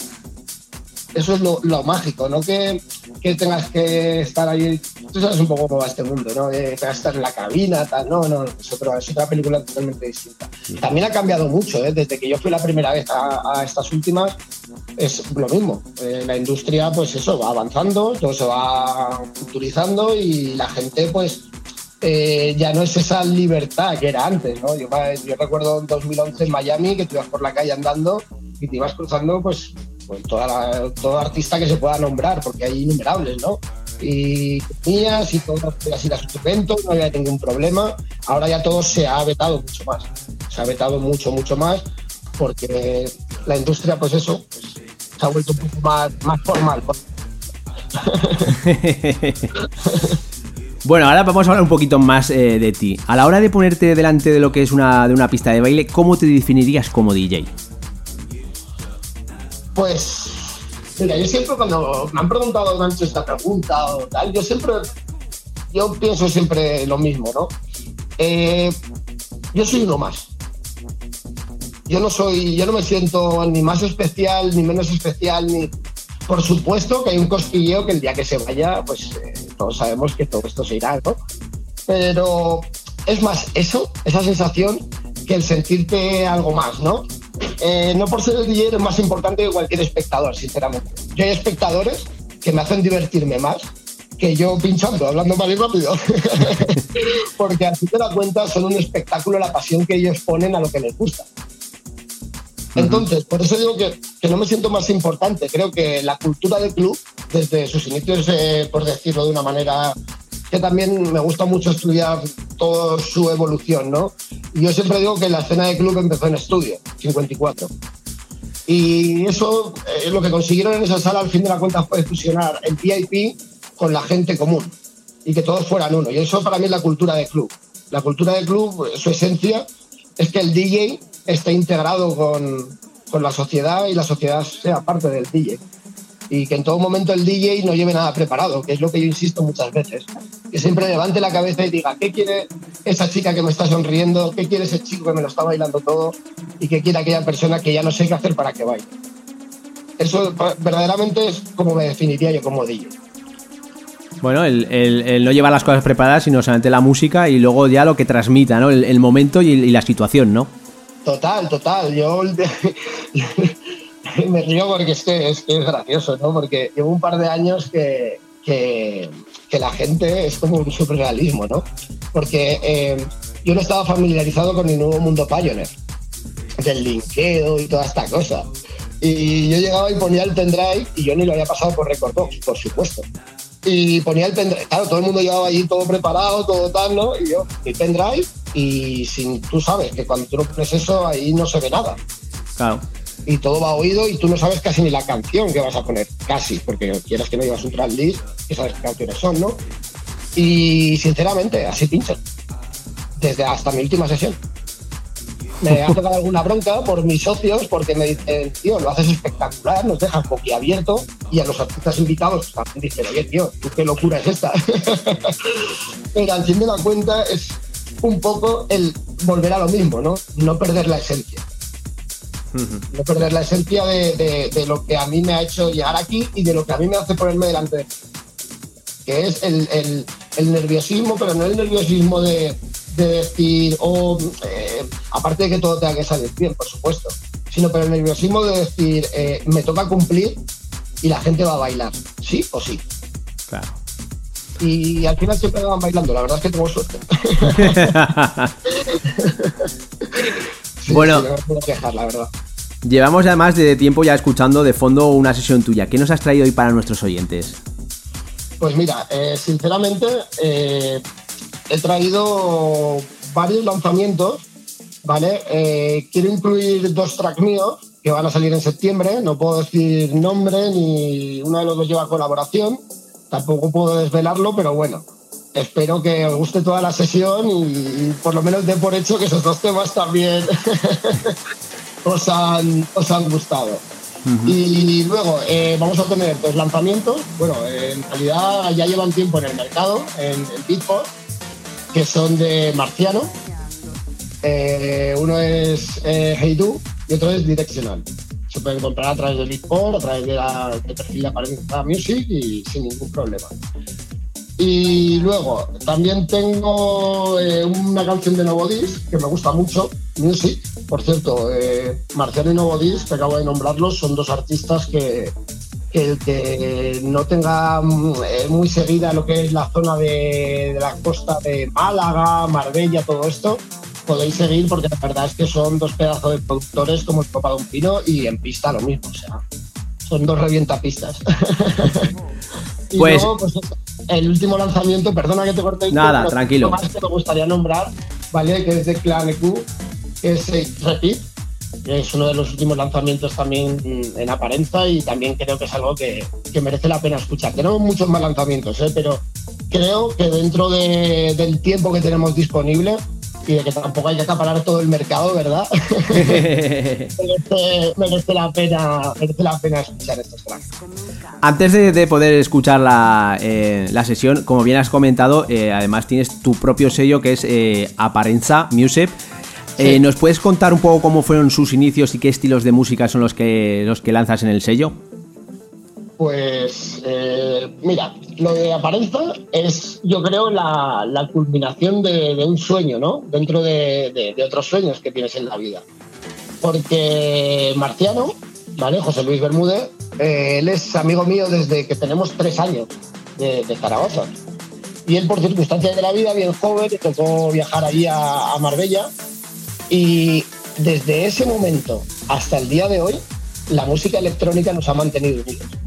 Eso es lo, lo mágico, no que, que tengas que estar ahí. Tú sabes un poco cómo va este mundo, ¿no? Que tengas que estar en la cabina, tal. No, no, es, otro- es otra película totalmente distinta. También ha cambiado mucho, ¿eh? Desde que yo fui la primera vez a, a estas últimas, es lo mismo. Eh, la industria, pues eso, va avanzando, todo se va culturizando y la gente, pues, eh, ya no es esa libertad que era antes, ¿no? Yo, yo recuerdo en 2011 en Miami que tú ibas por la calle andando y te ibas cruzando, pues, con toda la- todo artista que se pueda nombrar, porque hay innumerables, ¿no? Y tenías y todas las ir a sus eventos, no había ningún problema. Ahora ya todo se ha vetado mucho más. Se ha vetado mucho, mucho más, porque la industria, pues eso, pues, se ha vuelto un poco más, más formal. Bueno, ahora vamos a hablar un poquito más eh, de ti. A la hora de ponerte delante de lo que es una, de una pista de baile, ¿cómo te definirías como DJ? Pues, mira, yo siempre cuando me han preguntado hecho esta pregunta o tal, yo siempre, yo pienso siempre lo mismo, ¿no? Eh, yo soy uno más. Yo no soy, yo no me siento ni más especial, ni menos especial, ni... Por supuesto que hay un cosquilleo que el día que se vaya, pues eh, todos sabemos que todo esto se irá, ¿no? Pero es más eso, esa sensación, que el sentirte algo más, ¿no? Eh, no por ser el DJ es más importante que cualquier espectador, sinceramente. Yo hay espectadores que me hacen divertirme más que yo pinchando, hablando mal y rápido. Porque así te das cuenta, son un espectáculo la pasión que ellos ponen a lo que les gusta. Entonces, por eso digo que, que, no me siento más importante. Creo que la cultura del club, desde sus inicios, eh, por decirlo de una manera que también me gusta mucho estudiar toda su evolución, ¿no? Yo siempre digo que la escena de club empezó en estudio, 54. Y eso, eh, lo que consiguieron en esa sala al fin de la cuenta fue fusionar el VIP con la gente común y que todos fueran uno. Y eso para mí es la cultura de club. La cultura de club, su esencia es que el DJ esté integrado con, con la sociedad y la sociedad sea parte del DJ y que en todo momento el DJ no lleve nada preparado, que es lo que yo insisto muchas veces. Que siempre levante la cabeza y diga, ¿qué quiere esa chica que me está sonriendo? ¿Qué quiere ese chico que me lo está bailando todo? ¿Y qué quiere aquella persona que ya no sé qué hacer para que baile? Eso verdaderamente es como me definiría yo como DJ. Bueno, el, el, no llevar las cosas preparadas, sino solamente la música y luego ya lo que transmita, ¿no? El, momento y, y, la situación, ¿no? Total, total. Yo me río porque es que, es es gracioso, ¿no? Porque llevo un par de años que, que, la gente es como un surrealismo, ¿no? Porque eh, yo no estaba familiarizado con el nuevo mundo Pioneer, del linkeo y toda esta cosa. Y yo llegaba y ponía el pendrive y yo ni lo había pasado por Recordbox, por supuesto. Y ponía el pendrive, claro, todo el mundo llevaba allí todo preparado, todo tal, ¿no? Y yo, mi pendrive, y sin, tú sabes que cuando tú no pones eso, ahí no se ve nada. Claro y todo va oído y tú no sabes casi ni la canción que vas a poner, casi, porque quieras que no llevas un track list y sabes qué canciones son, ¿no? Y sinceramente, así pinchan, desde hasta mi última sesión. Me ha tocado alguna bronca por mis socios porque me dicen, tío, lo haces espectacular, nos dejas boquiabierto y a los artistas invitados también dicen, oye, tío, ¿tú qué locura es esta? Pero al fin de la cuenta es un poco el volver a lo mismo, ¿no? No perder la esencia no perder la esencia de, lo que a mí me ha hecho llegar aquí y de lo que a mí me hace ponerme delante de que es el, nerviosismo, pero no el nerviosismo de, decir, o eh, aparte de que todo tenga que salir bien, por supuesto, sino pero el nerviosismo de decir, eh, me toca cumplir y la gente va a bailar, sí o sí. Claro. Y al final siempre van bailando, la verdad es que tengo suerte. bueno, la verdad. Llevamos ya más de tiempo ya escuchando de fondo una sesión tuya. ¿Qué nos has traído hoy para nuestros oyentes? Pues mira, eh, sinceramente eh, he traído varios lanzamientos, ¿vale? Eh, quiero incluir dos tracks míos que van a salir en septiembre. No puedo decir nombre ni uno de los dos lleva colaboración. Tampoco puedo desvelarlo, pero bueno, espero que os guste toda la sesión y, por lo menos dé por hecho que esos dos temas también os, han, os han gustado. Y luego eh, vamos a tener dos lanzamientos. Bueno, en realidad ya llevan tiempo en el mercado, en, el Beatport, que son de Marciano. Eh, uno es eh, Hey Do y otro es Directional. Se pueden comprar a través de Beatport, a través de la, del perfil de Music y sin ningún problema. Y luego también tengo eh, una canción de Nuevo Disc que me gusta mucho, Music. Por cierto, eh, Marciano y Nuevo Disc, que acabo de nombrarlos, son dos artistas que, el que no tenga mm, eh, muy seguida lo que es la zona de, la costa de Málaga, Marbella, todo esto, podéis seguir porque la verdad es que son dos pedazos de productores como el Copa de Pino y en pista lo mismo, sea, son dos revientapistas. y pues, luego, pues el último lanzamiento, perdona que te corte. Nada, tranquilo. más que me gustaría nombrar, ¿vale? Que es de Clan EQ, que es eh, Repeat, que es uno de los últimos lanzamientos también en apariencia y también creo que es algo que, que merece la pena escuchar. Tenemos muchos más lanzamientos, ¿eh? pero creo que dentro de, del tiempo que tenemos disponible y de que tampoco hay que acaparar todo el mercado, ¿verdad? merece, la pena, merece la pena escuchar estos tracks. Antes de, poder escuchar la, eh, la, sesión, como bien has comentado, eh, además tienes tu propio sello que es eh, Aparenza Music. ¿Nos puedes contar un poco cómo fueron sus inicios y qué estilos de música son los que, los que lanzas en el sello? Pues eh, mira, lo de Aparenza es, yo creo, la, culminación de, un sueño, ¿no? Dentro de, otros sueños que tienes en la vida. Porque Marciano, ¿vale? José Luis Bermúdez, eh, él es amigo mío desde que tenemos tres años de, Zaragoza. Y él, por circunstancias de la vida, bien joven, tocó viajar allí a Marbella. Y desde ese momento hasta el día de hoy, la música electrónica nos ha mantenido unidos.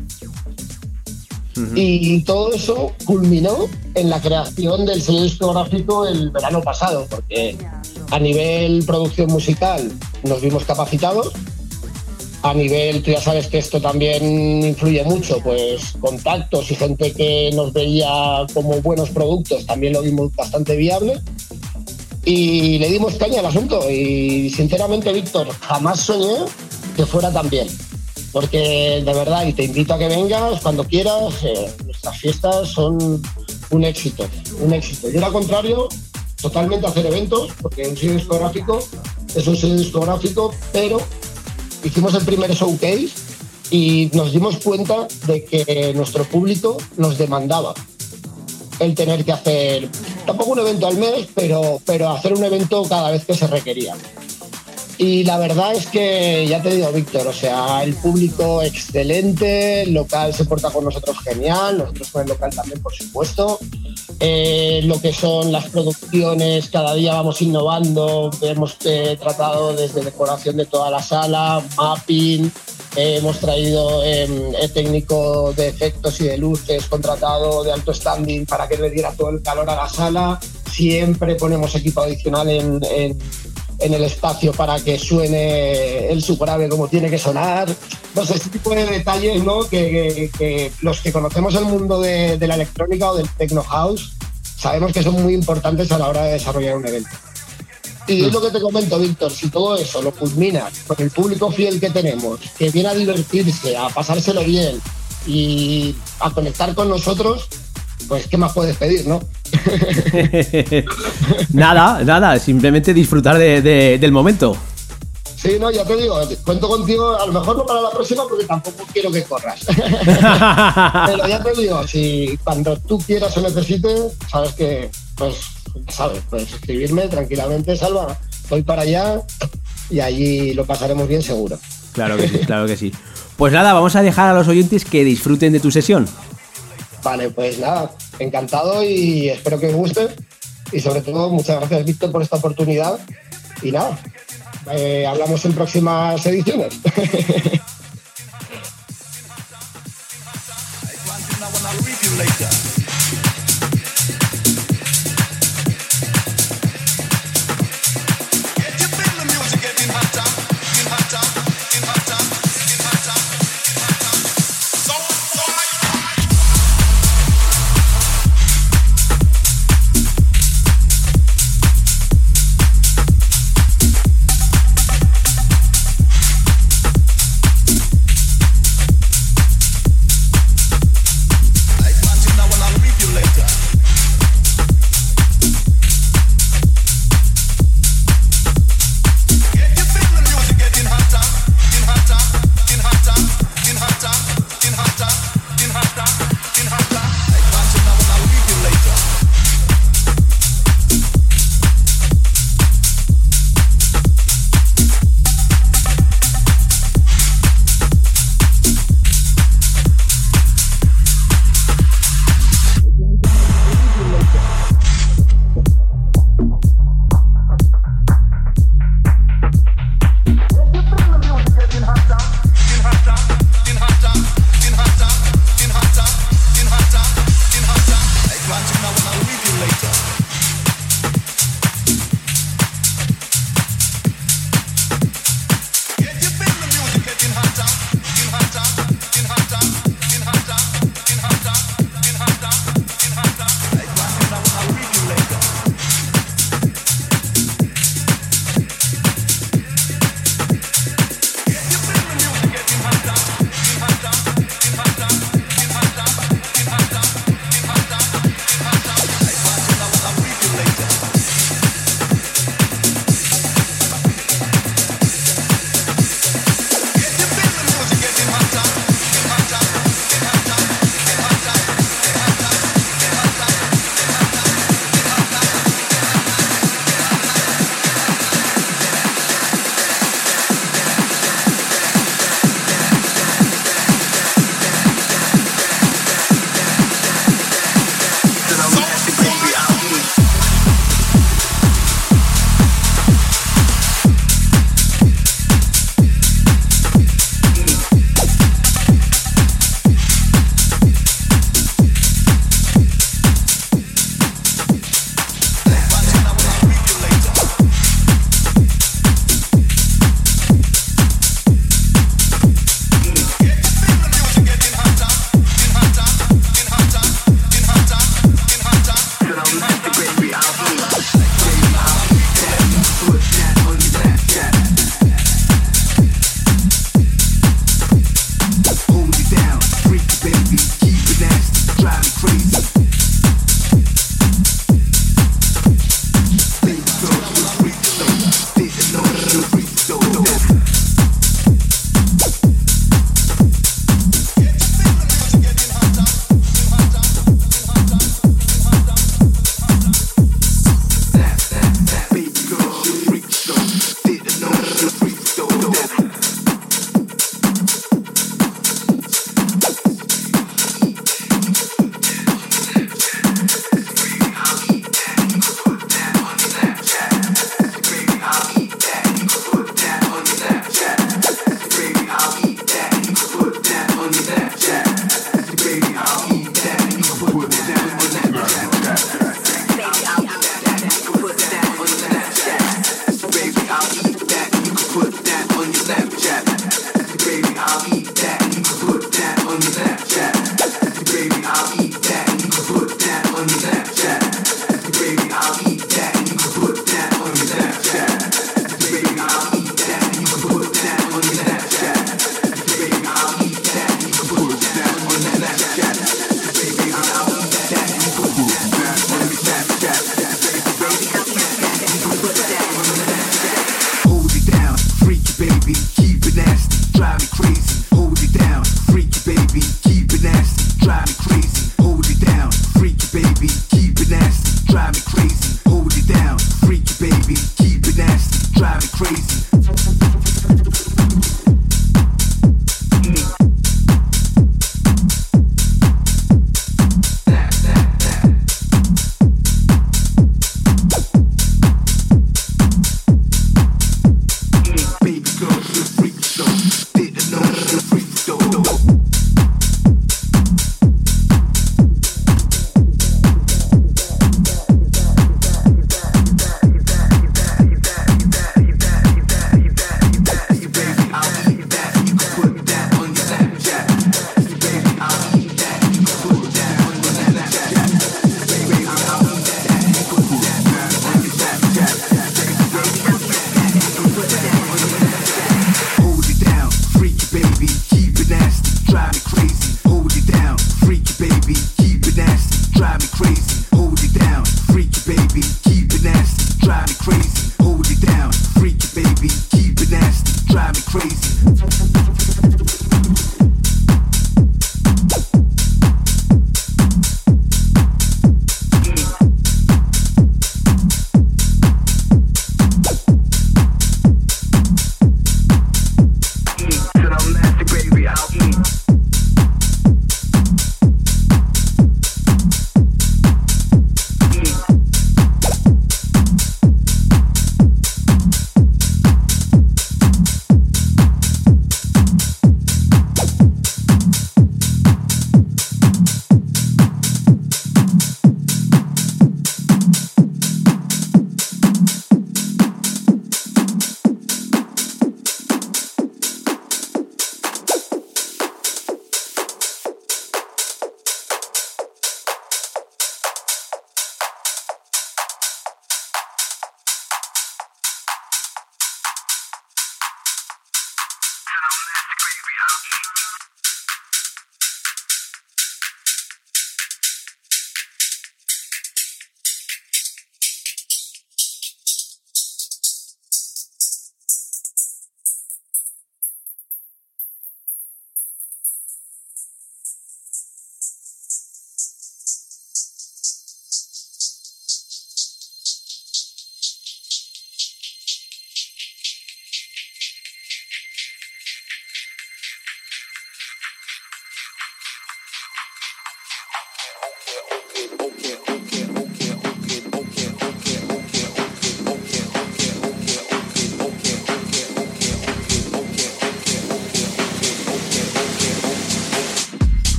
Y todo eso culminó en la creación del sello discográfico el verano pasado, porque a nivel producción musical nos vimos capacitados, a nivel, tú ya sabes que esto también influye mucho, pues contactos y gente que nos veía como buenos productos, también lo vimos bastante viable. Y le dimos caña al asunto. Y sinceramente, Víctor, jamás soñé que fuera tan bien. Porque de verdad, y te invito a que vengas cuando quieras, eh, nuestras fiestas son un éxito, un éxito. Yo al contrario, totalmente hacer eventos, porque un sello discográfico es un sello discográfico, pero hicimos el primer showcase y nos dimos cuenta de que nuestro público nos demandaba el tener que hacer, tampoco un evento al mes, pero, pero hacer un evento cada vez que se requería. Y la verdad es que, ya te digo, Víctor, o sea, el público excelente, el local se porta con nosotros genial, nosotros con el local también, por supuesto. Eh, lo que son las producciones, cada día vamos innovando, hemos eh, tratado desde decoración de toda la sala, mapping, eh, hemos traído eh, el técnico de efectos y de luces contratado de alto standing para que le diera todo el calor a la sala. Siempre ponemos equipo adicional en- en el espacio para que suene el subgrave como tiene que sonar. No sé, este tipo de detalles ¿no? que, que- que los que conocemos el mundo de, de la electrónica o del techno house sabemos que son muy importantes a la hora de desarrollar un evento. Y es lo que te comento, Víctor, si todo eso lo culminas con el público fiel que tenemos, que viene a divertirse, a pasárselo bien y a conectar con nosotros, pues ¿qué más puedes pedir, no? nada, nada, simplemente disfrutar de- de- del momento. Sí, no, ya te digo, cuento contigo, a lo mejor no para la próxima porque tampoco quiero que corras. Pero ya te digo, si cuando tú quieras o necesites, sabes que, pues, sabes, puedes escribirme tranquilamente, Salva, voy para allá y allí lo pasaremos bien seguro. Claro que sí, claro que sí. Pues nada, vamos a dejar a los oyentes que disfruten de tu sesión. Vale, pues nada, encantado y espero que os guste. Y sobre todo, muchas gracias, Víctor, por esta oportunidad. Y nada, eh, hablamos en próximas ediciones.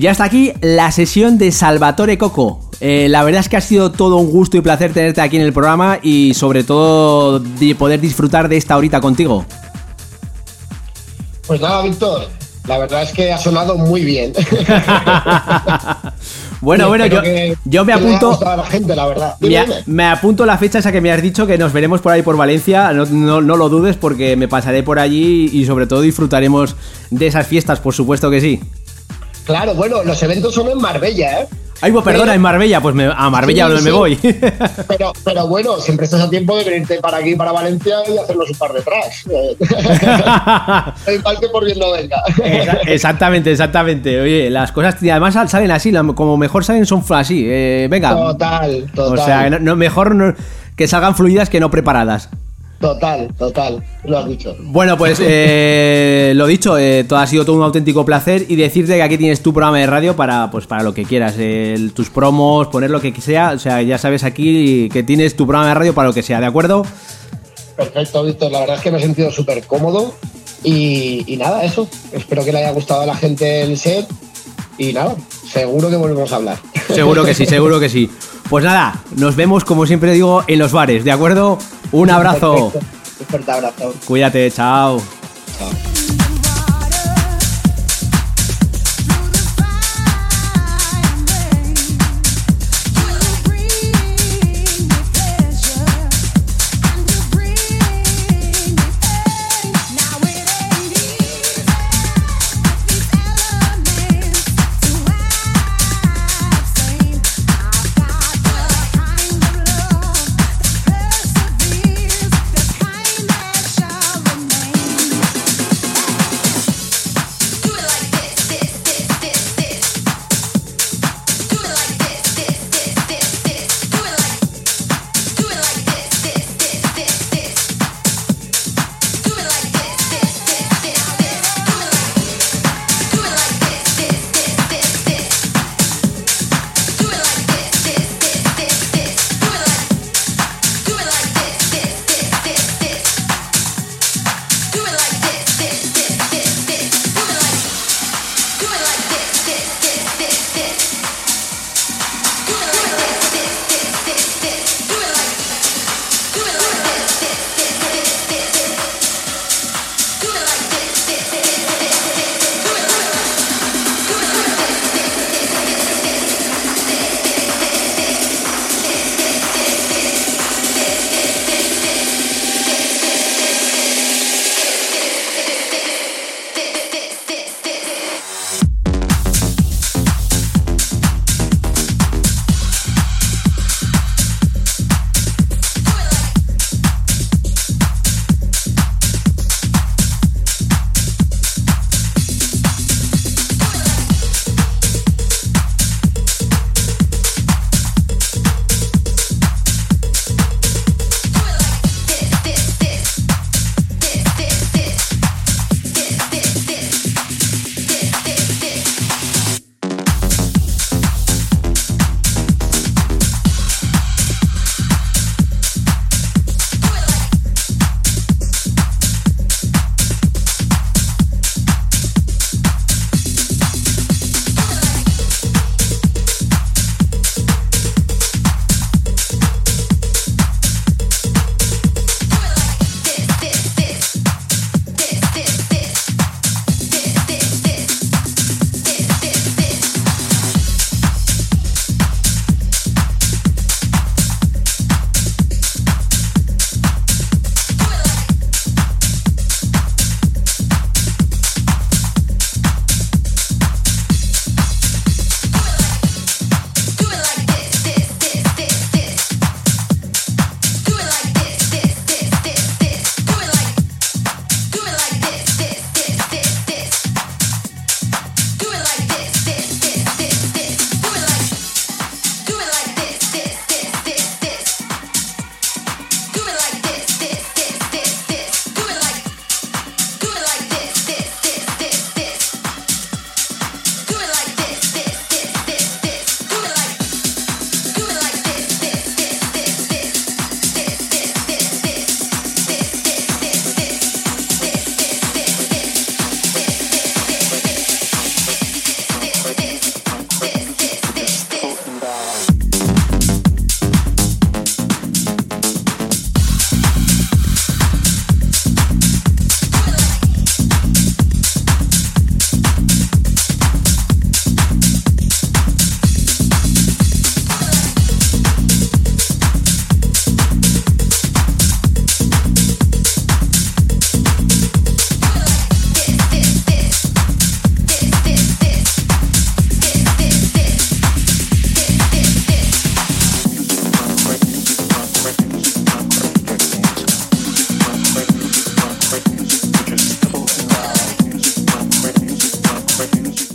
Ya está aquí la sesión de Salvatore Coco. Eh, la verdad es que ha sido todo un gusto y placer tenerte aquí en el programa y sobre todo de poder disfrutar de esta horita contigo. Pues nada, Víctor, la verdad es que ha sonado muy bien. Bueno, bueno, yo, que- yo me apunto. a la gente, la verdad. Me, a- me apunto la fecha esa que me has dicho que nos veremos por ahí por Valencia. No, no- no lo dudes porque me pasaré por allí y sobre todo disfrutaremos de esas fiestas, por supuesto que sí. Claro, bueno, los eventos son en Marbella, ¿eh? Ay, pues perdona, Pero- en Marbella, pues me- a Marbella Sí, me sí. voy. Pero, pero bueno, siempre estás a tiempo de venirte para aquí, para Valencia y hacernos un par de tracks. Igual que por bien no venga. Exa- exactamente, exactamente. Oye, las cosas además sal- salen así, como mejor salen son así. eh, venga. Total, total. O sea, no, no- mejor no- que salgan fluidas que no preparadas. Total, total. Lo has dicho. Bueno, pues eh, lo dicho, eh, todo ha sido todo un auténtico placer y decirte que aquí tienes tu programa de radio para pues para lo que quieras, tus promos, poner lo que sea, o sea, ya sabes aquí que tienes tu programa de radio para lo que sea, ¿de acuerdo? Perfecto, Víctor. La verdad es que me he sentido súper cómodo. Y, y nada, eso. Espero que le haya gustado a la gente el set. Y nada, seguro que volvemos a hablar. Seguro que sí, seguro que sí. Pues nada, nos vemos como siempre digo en los bares, ¿de acuerdo? Un abrazo. Perfecto. Un fuerte abrazo. Cuídate, chao. Shall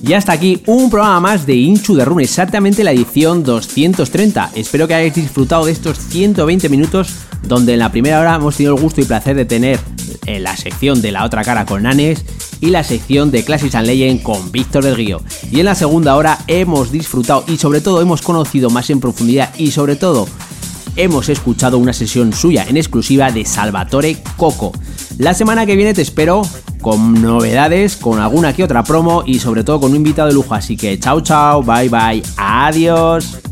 Y hasta aquí un programa más de Inchu de Rune, exactamente la edición 230. Espero que hayáis disfrutado de estos 120 minutos donde en la primera hora hemos tenido el gusto y placer de tener en la sección de la otra cara con Nanes y la sección de Classics and Legend con Víctor del Guío. Y en la segunda hora hemos disfrutado y sobre todo hemos conocido más en profundidad y sobre todo hemos escuchado una sesión suya en exclusiva de Salvatore Coco. La semana que viene te espero con novedades, con alguna que otra promo y sobre todo con un invitado de lujo. Así que chao chao, bye bye, adiós.